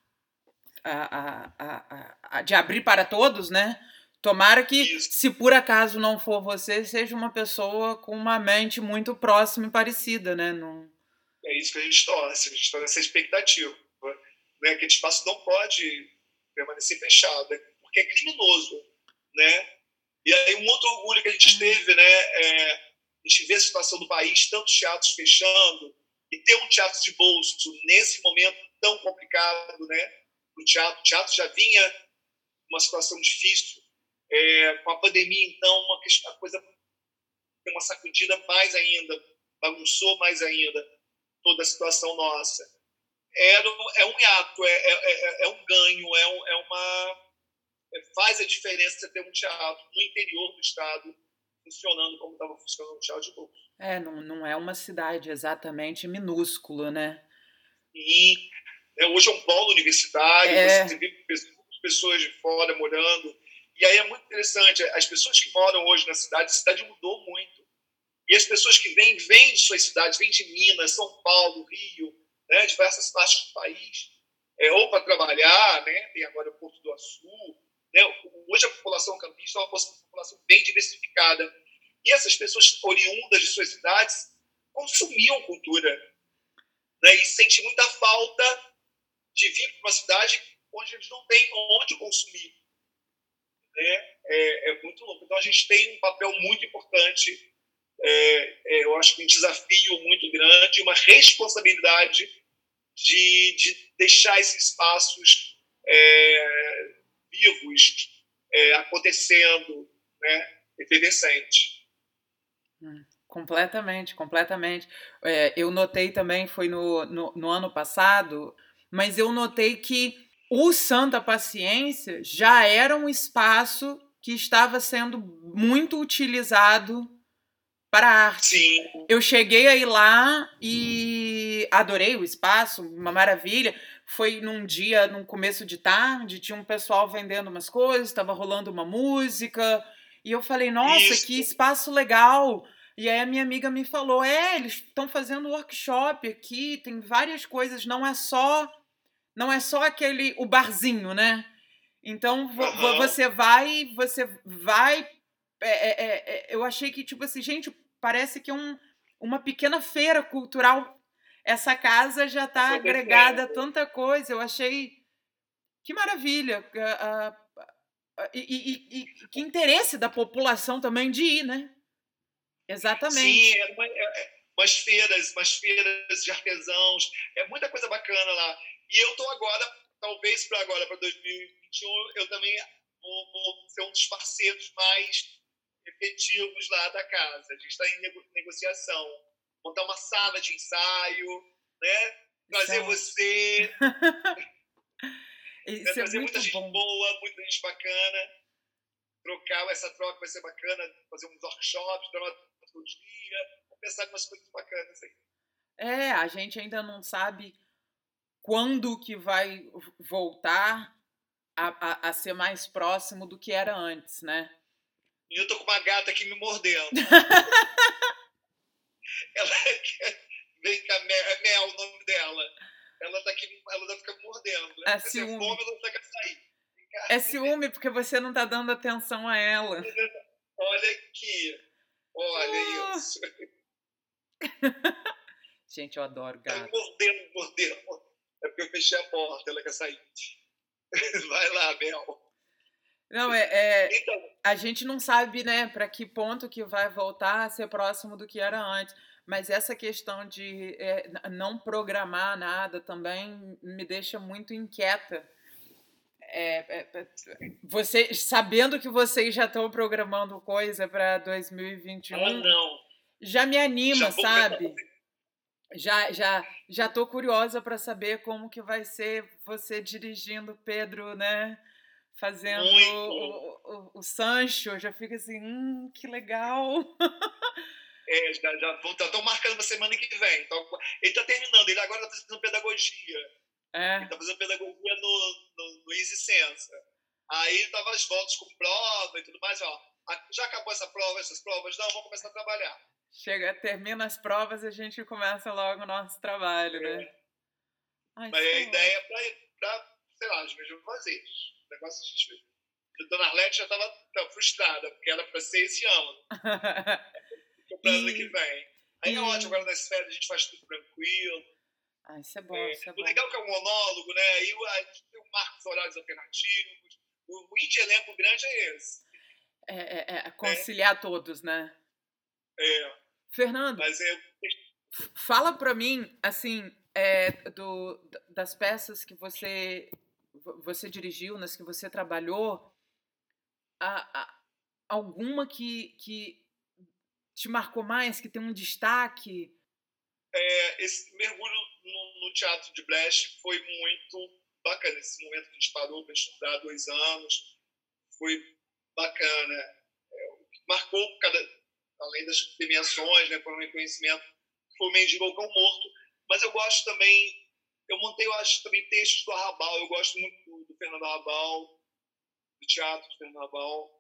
a, a, a, a, de abrir para todos, né? Tomara que, Isso. se por acaso não for você, seja uma pessoa com uma mente muito próxima e parecida, né? Não... É isso que a gente torce, a gente torce essa expectativa. Né? Que esse espaço não pode permanecer fechado, né? porque é criminoso, né? E aí um outro orgulho que a gente teve, né? É, a gente vê a situação do país, tantos teatros fechando, e ter um teatro de bolso nesse momento tão complicado, né? O teatro, o teatro já vinha uma situação difícil, é, com a pandemia, então, uma, a coisa tem uma sacudida mais ainda, bagunçou mais ainda toda a situação nossa. É, é um hiato, é, é, é, é um ganho, é, um, é uma. É, faz a diferença ter um teatro no interior do estado funcionando como estava funcionando o teatro de Bolso. É, não, não é uma cidade exatamente minúscula, né? E é, hoje é um polo universitário, é. você vê pessoas de fora morando. E aí é muito interessante, as pessoas que moram hoje na cidade, a cidade mudou muito. E as pessoas que vêm, vêm de suas cidades, vêm de Minas, São Paulo, Rio, né, diversas partes do país, é, ou para trabalhar, né, tem agora o Porto do Açu. Né, hoje a população campista é uma população bem diversificada. E essas pessoas oriundas de suas cidades consumiam cultura. Né, e sentem muita falta de vir para uma cidade onde eles não têm onde consumir. Né? É, é muito louco. Então a gente tem um papel muito importante é, é, eu acho que um desafio muito grande, uma responsabilidade de, de deixar esses espaços é, vivos, é, acontecendo, né, efervescente. Hum, completamente, completamente. É, eu notei também, foi no, no, no ano passado, mas eu notei que o Santa Paciência já era um espaço que estava sendo muito utilizado para a arte. Sim. Eu cheguei aí lá e adorei o espaço, uma maravilha. Foi num dia, num começo de tarde, tinha um pessoal vendendo umas coisas, estava rolando uma música. E eu falei, nossa, Isso. que espaço legal! E aí a minha amiga me falou: é, eles estão fazendo workshop aqui, tem várias coisas, não é só. Não é só aquele o barzinho, né? Então uhum. você vai, você vai. É, é, é, eu achei que, tipo assim, gente, parece que é um, uma pequena feira cultural. Essa casa já está agregada a tanta coisa. Eu achei que maravilha. E, e, e, que interesse da população também de ir, né? Exatamente. Sim, é uma, é, umas feiras, umas feiras de artesãos, é muita coisa bacana lá. E eu estou agora, talvez para agora, para 2021, eu também vou, vou, ser um dos parceiros mais efetivos lá da casa. A gente está em negociação. Montar uma sala de ensaio, né? Trazer você. Isso né? Trazer é muita gente bom. boa, muita gente bacana. Trocar, essa troca vai ser bacana. Fazer uns workshops, dramaturgia. Vou pensar em umas coisas bacanas aí. É, a gente ainda não sabe quando que vai voltar a, a, a, ser mais próximo do que era antes, né? E eu tô com uma gata aqui me mordendo. ela vem cá, é Mel o nome dela. Ela tá aqui, ela tá ficando mordendo. Né? É ciúme. Fome, ela tá sair. É ciúme porque você não tá dando atenção a ela. Olha aqui. Olha uh. isso. Gente, eu adoro gato. Tá mordendo, mordendo. É porque eu fechei a porta, ela quer sair. Vai lá, Bel. Não, é, é então, a gente não sabe, né, para que ponto que vai voltar a ser próximo do que era antes. Mas essa questão de é, não programar nada também me deixa muito inquieta. É, é, é você, sabendo que vocês já estão programando coisa para 2021, ah, não. já me anima, já sabe? Já já já tô curiosa para saber como que vai ser você dirigindo Pedro, né? Fazendo o, o, o, Sancho, já fica assim, hum, que legal. É, já, já estão marcando uma semana que vem. Então, ele está terminando, ele agora está fazendo pedagogia. É. Ele está fazendo pedagogia no, no, no Easy Sensa. Aí estava as voltas com prova e tudo mais. Ó, já acabou essa prova, essas provas? Não, vamos começar a trabalhar. Chega, termina as provas e a gente começa logo o nosso trabalho, né? é. né? Ai, Mas a ideia é para, sei lá, os mesmos fazeres. O negócio a gente. A Dona Arlete já estava frustrada, porque era para ser esse ano. para ano que vem. Aí é ótimo, agora nas férias a gente faz tudo tranquilo. Ah, isso é bom, é, isso é o bom. legal é que é um monólogo, né? Aí a gente tem um marco de horários alternativos. O, o de elenco grande é esse. É, é, é conciliar é. todos, né? É. Fernando, Mas é... fala para mim, assim, é, do, das peças que você você dirigiu, nas que você trabalhou, a, a, alguma que, que te marcou mais, que tem um destaque? É, esse mergulho no, no, teatro de Brecht foi muito bacana. Esse momento que a gente parou para estudar dois anos foi bacana. É, marcou, cada, além das premiações, né, foi um reconhecimento, foi o Mendigo ao Cão Morto. Mas eu gosto também, eu montei, eu acho, também textos do Arrabal. Eu gosto muito do, do Fernando Arrabal, do teatro do Fernando Arrabal.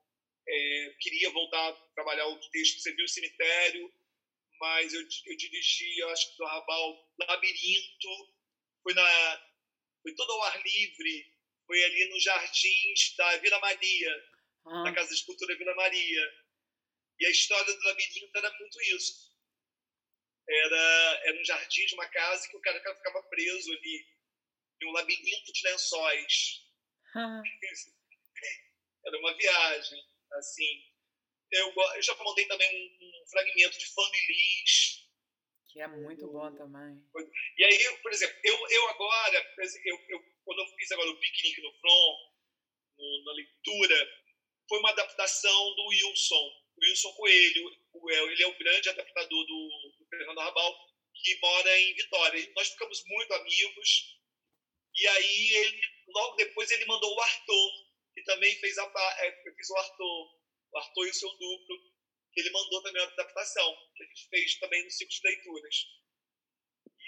É, queria voltar a trabalhar o texto Você viu o cemitério, mas eu, eu dirigi, eu acho que do Arrabal, Labirinto, foi, na, foi todo ao ar livre, foi ali nos jardins da Vila Maria, ah. na Casa de Cultura Vila Maria. E a história do labirinto era muito isso. Era, era um jardim de uma casa que o cara ficava preso ali, em um labirinto de lençóis. Ah. Era uma viagem assim. Eu, eu já montei também um, um fragmento de Fando e Lis. Que é muito bom também. E aí, por exemplo, eu, eu agora, eu, eu, quando eu fiz agora o Piquenique no Front, no, na leitura, foi uma adaptação do Wilson, Wilson Coelho. Ele é o grande adaptador do, do Fernando Rabal, que mora em Vitória. Nós ficamos muito amigos. E aí, ele, logo depois, ele mandou o Arthur, que também fez a. É, fiz o Arthur, o Arthur e o seu duplo, que ele mandou também uma adaptação, que a gente fez também no ciclo de leituras.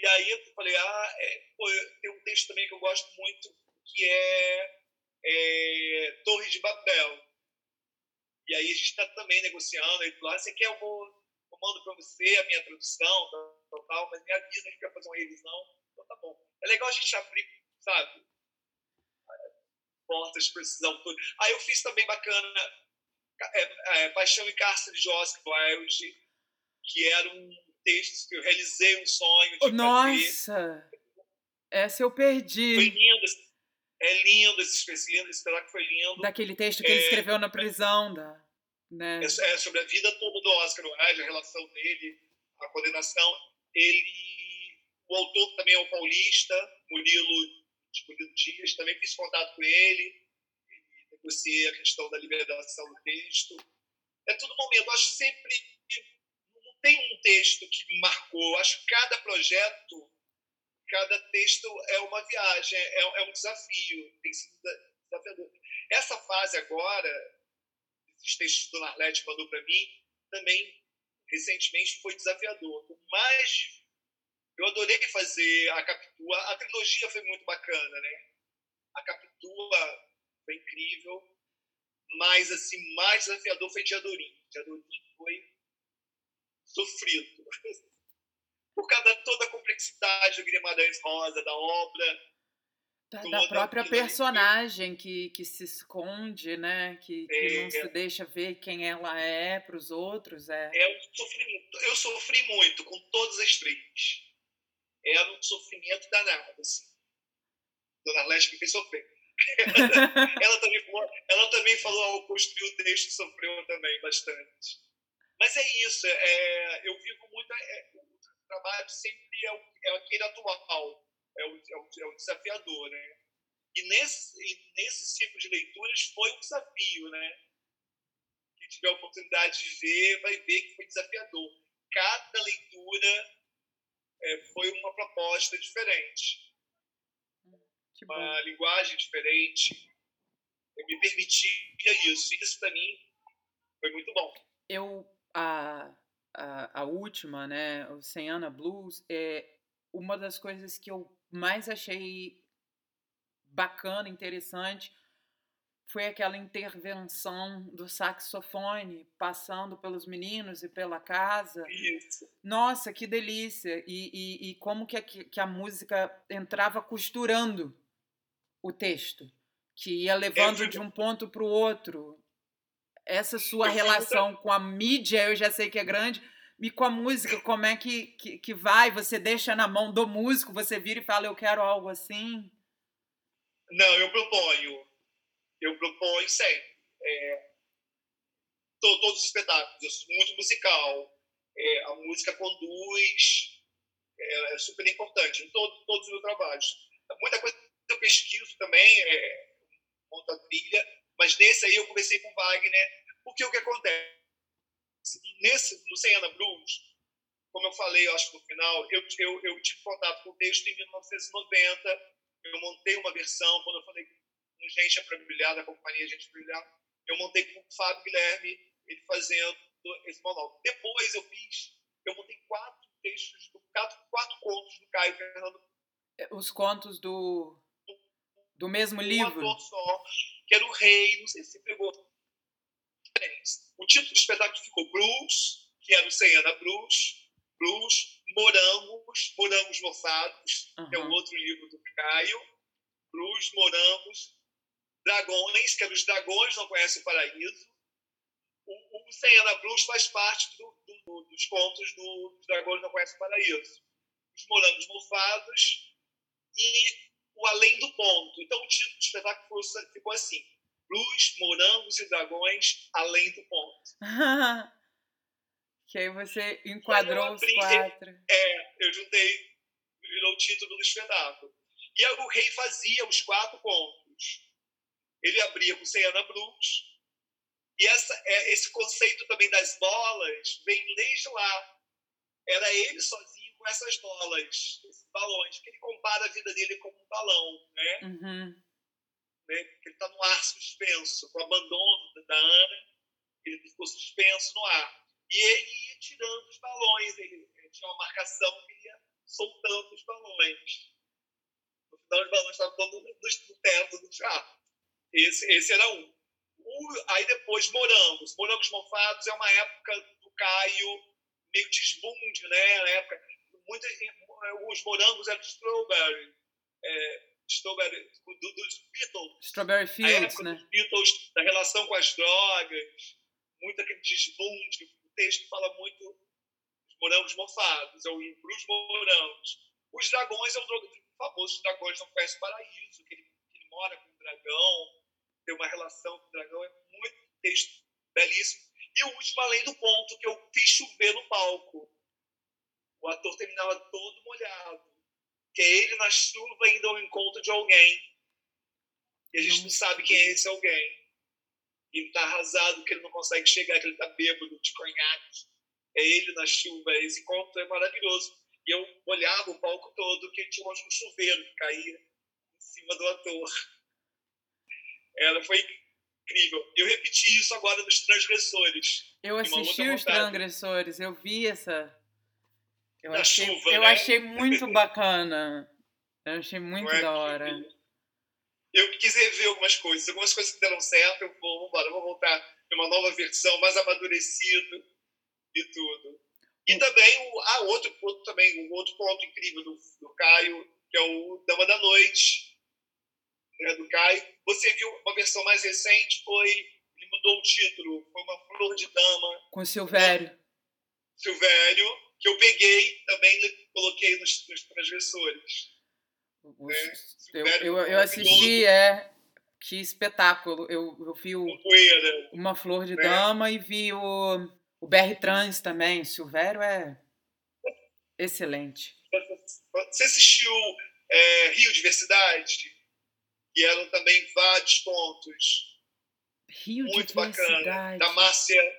E aí eu falei, ah, é, pô, tem um texto também que eu gosto muito, que é, é Torre de Babel. E aí a gente está também negociando, aí lá, você quer, eu vou, eu mando para você a minha tradução, tal, tal, tal, mas me avisa, a gente quer fazer uma revisão, então tá bom. É legal a gente abrir, sabe, portas para esses autores. Aí eu fiz também bacana é, é, Paixão e Cárcere de Oscar Wilde, que era um texto que eu realizei um sonho de Nossa! Fazer. Essa eu perdi. Foi lindo. É lindo esse, esse lindo, esse que foi lindo. Daquele texto que é, ele escreveu na prisão. Da, né? é, é, sobre a vida toda do Oscar Wilde, a relação dele, a condenação, ele, o autor também é um paulista, Murilo, Murilo Dias, também fiz contato com ele, negociei a questão da liberação do texto. É tudo momento, acho sempre não tem um texto que marcou, acho que cada projeto, cada texto é uma viagem, é, é um desafio, tem sido desafiador. Essa fase agora, esses textos do Narlete mandou para mim, também recentemente foi desafiador. Mas eu adorei fazer a Capitua. A trilogia foi muito bacana, né? A Capitua foi incrível. Mas, assim, mais desafiador foi Diadorim. Diadorim foi sofrido. Por causa de toda a complexidade do Guilherme Rosa, da obra, da, da própria personagem que, que se esconde, né? Que, que é, não se deixa ver quem ela é para os outros. É. é um sofrimento. Eu sofri muito com todas as três. Era um sofrimento danado, assim. Dona Leste me fez sofrer. ela, também falou, ela também falou ao construir o texto, sofreu também bastante. Mas é isso, é, eu vivo muito. É, trabalho sempre é, o, é aquele atual é o, é o, é o desafiador, né? E nesse, e nesse ciclo de leituras foi um desafio, né? Quem tiver a oportunidade de ver, vai ver que foi desafiador. Cada leitura é, foi uma proposta diferente. Uma linguagem diferente. Eu me permitia isso. Isso, para mim, foi muito bom. Eu, a, a, a última, né, o Senhana Blues, é uma das coisas que eu mais achei bacana, interessante, foi aquela intervenção do saxofone passando pelos meninos e pela casa. Isso. Nossa, que delícia! E, e, e como que a, que a música entrava costurando o texto, que ia levando de um ponto para o outro. Essa sua relação com a mídia, eu já sei que é grande, e com a música, como é que, que, que, vai? Você deixa na mão do músico, você vira e fala, eu quero algo assim? Não, eu proponho. Eu proponho sempre. É, todos os espetáculos, eu sou muito musical. É, a música conduz, é, é, super importante em todo, todos os meus trabalhos. Muita coisa eu pesquiso também, é, trilha, mas nesse aí eu conversei com Wagner, porque o que acontece? nesse, no Senhana Blues, como eu falei, eu acho que no final, eu, eu, eu tive contato com o texto em 1990, eu montei uma versão, quando eu falei com gente para brilhar, da companhia Gente Brilhar, eu montei com o Fábio Guilherme, ele fazendo esse monólogo. Depois eu fiz, eu montei quatro textos, quatro, quatro contos do Caio Fernando. É, os contos do, do mesmo um livro? Um só, que era o Rei, não sei se pegou O título do espetáculo ficou Blues, que era o Senhana Blues, Blues, Morangos, Morangos Mofados, uhum. que é o outro livro do Caio, Blues, Morangos, Dragões, que é dos Dragões Não Conhecem o Paraíso. O, o Senhana Blues faz parte do, do, dos contos do, dos Dragões Não Conhecem o Paraíso. Os Morangos Mofados e o Além do Ponto. Então, o título do espetáculo ficou assim: Luz, morangos e dragões além do ponto. que aí você enquadrou os quatro. É, eu juntei, virou o título do espetáculo. E o rei fazia os quatro pontos. Ele abria com Cena Blues. E essa, é, esse conceito também das bolas vem desde lá. Era ele sozinho com essas bolas, esses balões, que ele compara a vida dele como um balão, né? Uhum né? ele está no ar suspenso, com o abandono da Ana, ele ficou suspenso no ar. E ele ia tirando os balões, ele, ele tinha uma marcação que ia soltando os balões. No final, os balões estavam todos no, teto do teatro. Esse, esse era um. O, aí depois, Morangos. Morangos Mofados é uma época do Caio meio desbunde, né? Na época, muito, os morangos eram strawberry. É, Strawberry, do, dos Beatles. Strawberry Fields, né? Dos Beatles, da relação com as drogas, muito aquele desbunde. O texto fala muito dos morangos mofados, é o Cruz Morangos. Os dragões é o famoso os dragões não conhecem o paraíso, que ele, que ele mora com o dragão, tem uma relação com o dragão, é muito texto belíssimo. E o último, além do ponto, que eu fiz chover no palco. o ator terminava todo molhado. Que é ele na chuva indo ao encontro de alguém. E a gente não sabe quem é esse alguém. Ele está arrasado, que ele não consegue chegar, que ele está bêbado de conhaque. É ele na chuva. Esse encontro é maravilhoso. E eu olhava o palco todo, que tinha um chuveiro que caía em cima do ator. Ela foi incrível. Eu repeti isso agora nos Transgressores. Eu assisti os Transgressores, eu vi essa. Eu Na achei, chuva, eu né? achei muito bacana. Eu achei muito é? da hora. Eu quis rever algumas coisas. Algumas coisas que deram certo, eu vou, vamos embora, vou voltar em uma nova versão, mais amadurecido e tudo. E também, o, ah, outro, outro, também, um outro ponto incrível do, do Caio, que é o Dama da Noite, né, do Caio. Você viu uma versão mais recente, foi, ele mudou o título, foi uma Flor de Dama, Com Silvério. Silvério, que eu peguei, também coloquei nos, nos transgressores. O- É, Eu, eu, eu assisti, é. Que espetáculo. Eu, eu vi o, poeira. Uma Flor de né? Dama e vi o, o BR Trans também. Silvério é excelente. Você assistiu é, Rio Diversidade? Que eram também vários pontos. Rio Muito de bacana. Diversidade. Da Márcia,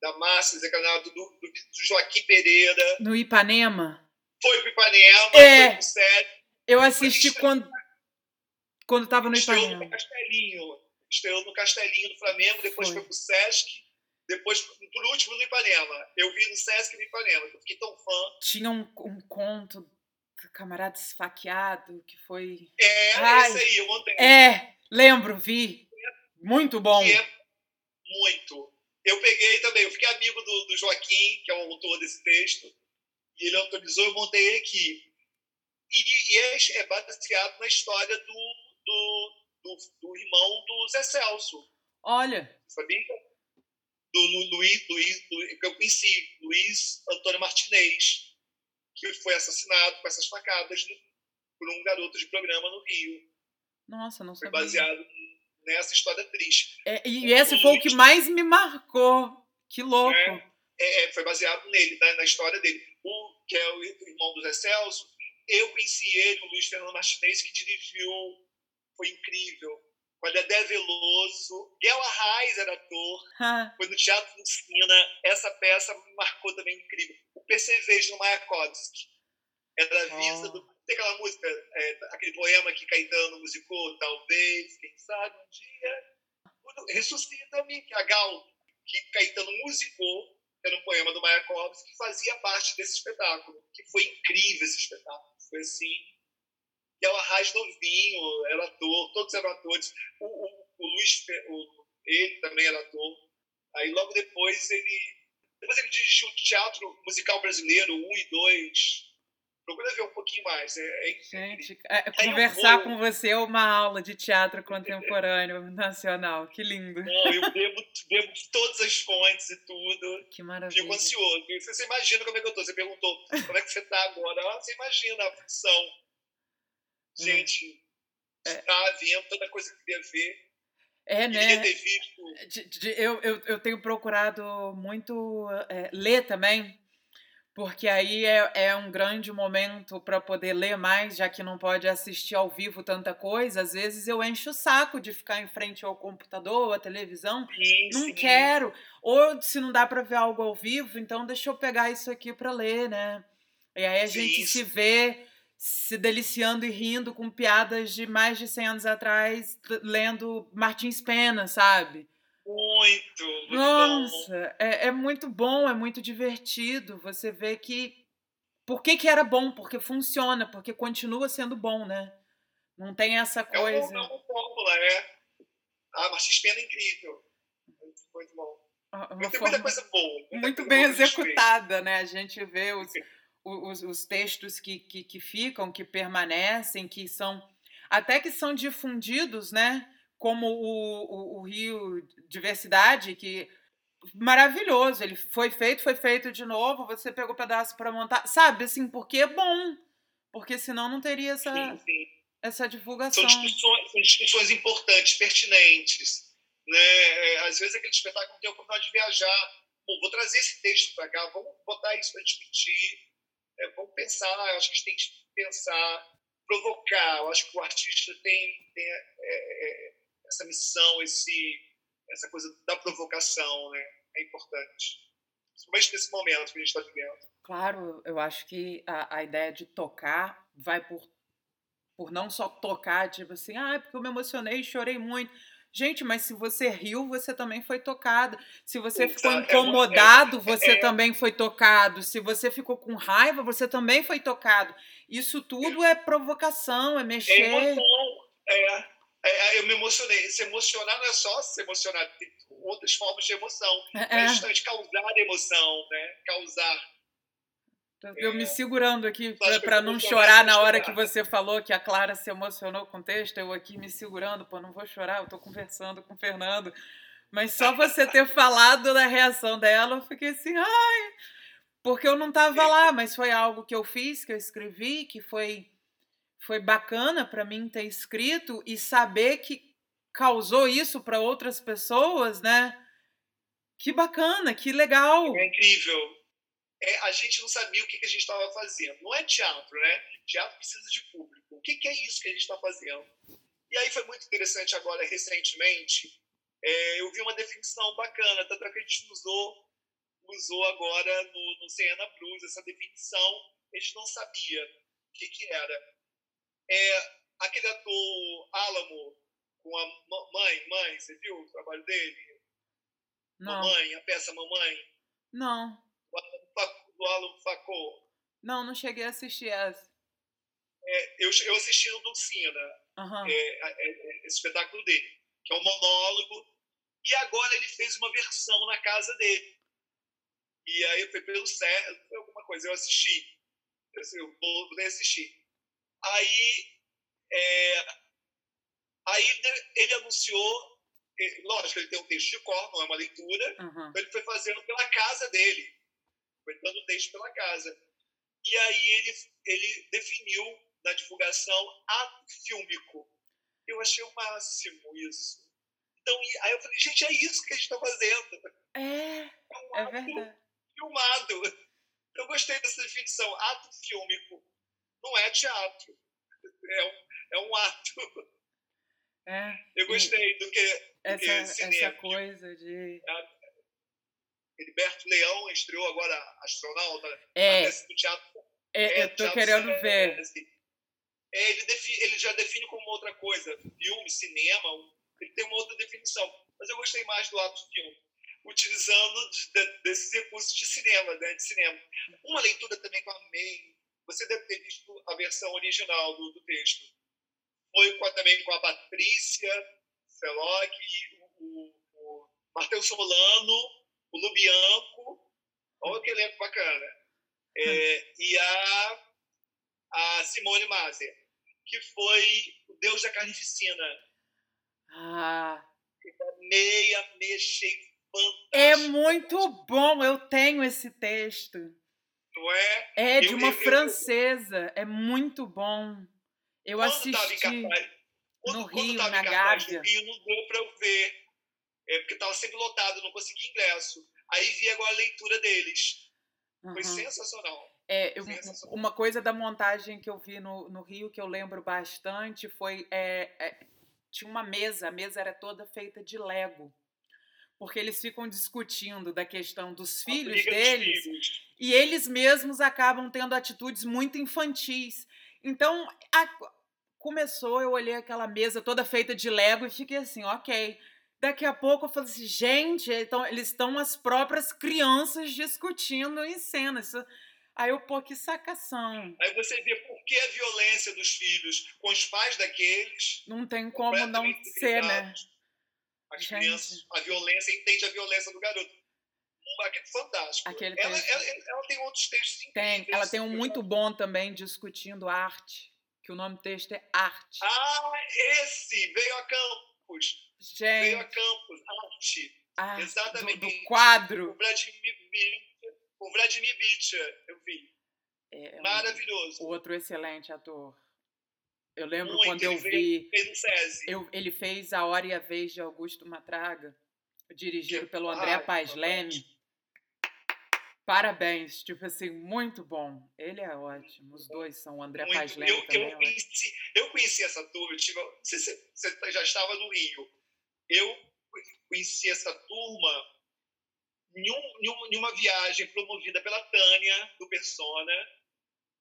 da Márcia Zé Canado, do, do, Joaquim Pereira. No Ipanema. Foi pro Ipanema, É. foi pro Sete. Eu assisti quando, quando tava no Estreou no Ipanema. Castelinho. Estreou no Castelinho do Flamengo, depois Foi. foi, pro Sesc, depois, por último, no Ipanema. Eu vi no Sesc e no Ipanema. Eu fiquei tão fã. Tinha um, um conto do camarada esfaqueado que foi. É, Ai. esse aí, eu montei. É, lembro, vi. Muito bom. é muito. Eu peguei também, eu fiquei amigo do, do Joaquim, que é o autor desse texto, e ele autorizou, eu montei aqui. E, e é, é baseado na história do, do, do, do irmão do Zé Celso, Olha, sabia? Do Lu- Luiz, Luiz, Luiz, que eu conheci, Luiz Antônio Martinez, que foi assassinado com essas facadas por um garoto de programa no Rio. nossa, não Foi sabia. baseado nessa história triste. É, e esse foi o que mais me marcou. Que louco. É, é, foi baseado nele, na, na história dele. O que é o irmão do Zé Celso, eu conheci ele, o Luiz Fernando Martinez, que dirigiu, foi incrível. Com a Dedé Veloso, Guel Arraes era ator, Ha, foi no Teatro Lucina. Essa peça me marcou também incrível. O Percevejo no Mayakovsky. Era a visa Oh. do. Tem aquela música, é, aquele poema que Caetano musicou, talvez, quem sabe um dia. Ressuscita-me, que a Gal, que Caetano musicou, era um poema do Mayakovsky, que fazia parte desse espetáculo. Que foi incrível esse espetáculo. Foi assim. E o Arraes novinho, era ator, todos eram atores. O, o, o Luiz, o, ele também era ator. Aí logo depois ele. Depois ele dirigiu o Teatro Musical Brasileiro 1 e 2. Procura ver um pouquinho mais. É, é gente, é, conversar vou- com você é uma aula de teatro contemporâneo nacional. Que lindo. Não, eu bebo, bebo todas as fontes e tudo. Que maravilha. Fico ansioso. Você, você imagina como é que eu tô? Você perguntou como é que você tá agora. Ah, você imagina a função. Gente, É. está vendo toda coisa que queria ver. É, né? ter visto. De- de- eu, eu, eu tenho procurado muito é, ler também, porque aí é, é um grande momento para poder ler mais, já que não pode assistir ao vivo tanta coisa. Às vezes eu encho o saco de ficar em frente ao computador ou à televisão. Sim, Não sim. quero. Ou se não dá para ver algo ao vivo, então deixa eu pegar isso aqui para ler, né? E aí a gente se sim. vê se deliciando e rindo com piadas de mais de 100 anos atrás, lendo Martins Pena, sabe? Muito, muito bom. Nossa, é, é muito bom, é muito divertido. Você vê que. Por que, que era bom? Porque funciona, porque continua sendo bom, né? Não tem essa É coisa. é uma fórmula, é. Ah, Martins Pena é incrível. Muito, muito bom. uma muita forma coisa boa. muita muito coisa bem boa executada, né? A gente vê os, os, os textos que, que, que ficam, que permanecem, que são. Até que são difundidos, né? Como o, o, o Rio Diversidade, que maravilhoso. Ele foi feito, foi feito de novo. Você pegou pedaço para montar, sabe? Assim, porque é bom, porque senão não teria essa, Sim, sim. essa São divulgação. discussões, são discussões importantes, pertinentes. Né? É, Às vezes aquele espetáculo tem a oportunidade de viajar. Bom, vou trazer esse texto para cá, vamos botar isso para discutir. é, vamos pensar, acho que a gente tem que pensar, provocar. Eu acho que o artista tem, tem é, é, essa missão, esse, essa coisa da provocação, né? É importante. Principalmente nesse momento que a gente está vivendo. Claro, eu acho que a, a ideia de tocar vai por, por não só tocar, tipo assim, ah, é porque eu me emocionei e chorei muito. Gente, mas se você riu, você também foi tocado. Se você ficou incomodado, você também foi tocado. Se você ficou com raiva, você também foi tocado. Isso tudo é provocação, é mexer. É emoção. É, é, eu me emocionei. Se emocionar não é só se emocionar, tem outras formas de emoção. É, é justamente causar emoção, né? Causar eu me segurando aqui para não chorar na hora que você falou que a Clara se emocionou com o texto, eu aqui me segurando, pô, não vou chorar, eu estou conversando com o Fernando. Mas só você ter falado da reação dela, eu fiquei assim, ai, porque eu não estava lá, mas foi algo que eu fiz, que eu escrevi, que foi foi bacana para mim ter escrito e saber que causou isso para outras pessoas, né? Que bacana, que legal. É incrível é, a gente não sabia o que, que a gente estava fazendo. Não é teatro, né? Teatro precisa de público. O que, que é isso que a gente está fazendo? E aí foi muito interessante agora, recentemente, é, eu vi uma definição bacana, tanto é que a gente usou, usou agora no, no Siena Blues essa definição, a gente não sabia o que, que era. É, aquele ator Álamo, com a mãe, mãe, você viu o trabalho dele? Não. Mamãe, a peça Mamãe? Não do Alan Facô? Não, não cheguei a assistir essa. É, eu, eu assisti no Dulcina, uhum. é, é, é, esse espetáculo dele, que é um monólogo, e agora ele fez uma versão na casa dele. E aí foi pelo certo, foi alguma coisa, eu assisti. Eu, eu vou assistir. Aí, é, aí ele anunciou, lógico, ele tem um texto de cor, não é uma leitura, uhum. então ele foi fazendo pela casa dele foi dando texto pela casa. E aí ele, ele definiu na divulgação ato fílmico. Eu achei o máximo isso. Então, aí eu falei, gente, é isso que a gente está fazendo. É, é, um é verdade. filmado. Eu gostei dessa definição, ato fílmico. Não é teatro, é um, é um ato. É, eu gostei do que, do essa, que cinema. Essa coisa de... É, Heriberto Leão estreou agora Astronauta, é, do teatro. É, é, eu tô querendo é, ver. Assim, é, ele, define, ele já define como outra coisa, filme, cinema, ele tem uma outra definição. Mas eu gostei mais do ato filme, utilizando de, de, desses recursos de cinema, né, de cinema. Uma leitura também que eu amei, você deve ter visto a versão original do, do texto. Foi com também com a Patrícia Feloc, o, o, o Martel Solano, o Lubianco, olha que elenco bacana, é, e a, a Simone Mazer, que foi o Deus da Carnificina. Ah. Meia, mexei fantástico. É muito bom, eu tenho esse texto. Não é? É de eu, uma eu, francesa, eu, é muito bom. Eu assisti quando, no Rio, na Gávea. Rio não deu para eu ver é, porque estava sempre lotado, não consegui ingresso. Aí vi agora a leitura deles. Uhum. Foi sensacional. É, eu, sensacional. Uma coisa da montagem que eu vi no, no Rio que eu lembro bastante foi. É, é, tinha uma mesa, a mesa era toda feita de Lego. Porque eles ficam discutindo da questão dos filhos deles filhos. e eles mesmos acabam tendo atitudes muito infantis. Então, a, começou, eu olhei aquela mesa toda feita de Lego e fiquei assim, ok Daqui a pouco eu falei assim, gente, então, eles estão as próprias crianças discutindo em cena. Isso... Aí eu, pô, que sacação. Aí você vê por que a violência dos filhos com os pais daqueles. Não tem como não ser, né? As gente. crianças, a violência, entende a violência do garoto. Aquele fantástico. Aquele ela, ela, ela, tem outros textos Tem, ela tem um muito bom também discutindo arte, que o nome do texto é Arte. Ah, esse veio a Campos. Gente. Veio a Campos, arte. Ah, Exatamente. Do, do, quadro. O Vladimir, o Vladimir Bitcher, eu vi. É, Maravilhoso. Outro excelente ator. Eu lembro Muito, quando eu vi. Fez eu, ele fez A Hora e a Vez de Augusto Matraga, dirigido pelo André Paz Leme. Parabéns, tipo assim, muito bom. Ele é ótimo, os dois são. O André Paz eu, eu, também. Eu conheci, eu conheci essa turma, eu tive, não sei se você já estava no Rio. Eu conheci essa turma em, um, em uma viagem promovida pela Tânia, do Persona,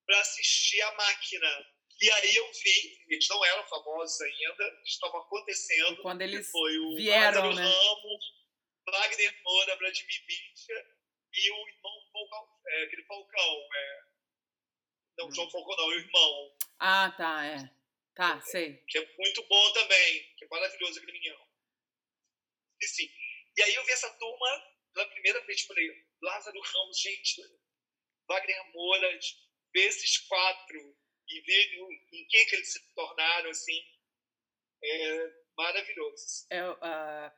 para assistir a máquina. E aí eu vi, eles não eram famosos ainda, estava acontecendo. E quando eles foi o vieram, Lázaro né? Ramos, Wagner Moura, Vladimir Bicha e o irmão Falcão, é, aquele Falcão. É, não, hum. João Falcão não, o irmão. Ah, tá, é. Tá, sei. Que é muito bom também, que é maravilhoso aquele menino. E sim. E aí eu vi essa turma pela primeira vez, falei, Lázaro Ramos, gente, Wagner Moura, esses quatro e ver em que, que eles se tornaram, assim, é maravilhoso. É, uh,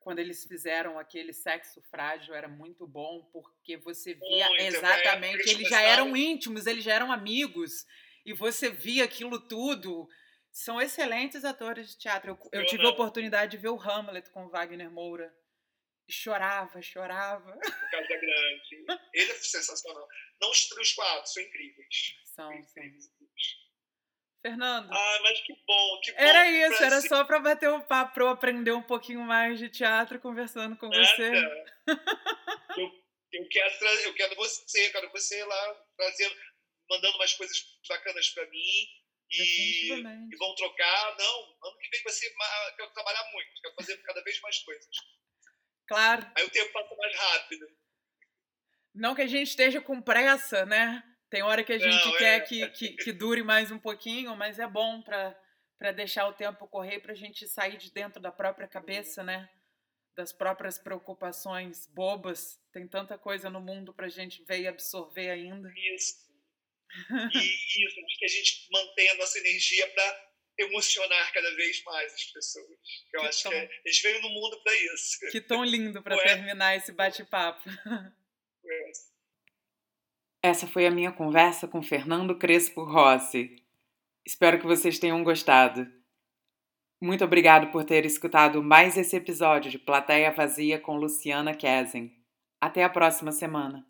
quando eles fizeram aquele sexo frágil era muito bom, porque você via muito, exatamente, é, eles já eram íntimos, eles já eram amigos, e você via aquilo tudo. São excelentes atores de teatro. Eu, eu tive a oportunidade de ver o Hamlet com o Wagner Moura chorava, chorava. Casa Grande. Ele é sensacional. Não os três quatro, são incríveis. São, são. Fernando. Ah, mas que bom, que bom. Era isso, era só para bater um papo, para eu aprender um pouquinho mais de teatro conversando com Nada. você. eu, eu, quero eu quero você, eu quero você lá trazendo, mandando umas coisas bacanas para mim. E, e vão trocar. Não, ano que vem vai ser. Quero trabalhar muito, quero fazer cada vez mais coisas. Claro. Aí o tempo passa mais rápido. Não que a gente esteja com pressa, né? Tem hora que a gente Não, quer é. que, que, que, dure mais um pouquinho, mas é bom para deixar o tempo correr, para a gente sair de dentro da própria cabeça, né? Das próprias preocupações bobas. Tem tanta coisa no mundo para a gente ver e absorver ainda. Isso. E isso, que a gente mantenha a nossa energia para emocionar cada vez mais as pessoas. Eu que acho tom... que é, eles veio no mundo para isso. Que tão lindo para terminar esse bate-papo. Essa foi a minha conversa com Fernando Crespo Rossi. Espero que vocês tenham gostado. Muito obrigado por ter escutado mais esse episódio de Plateia Vazia com Luciana Kesen. Até a próxima semana.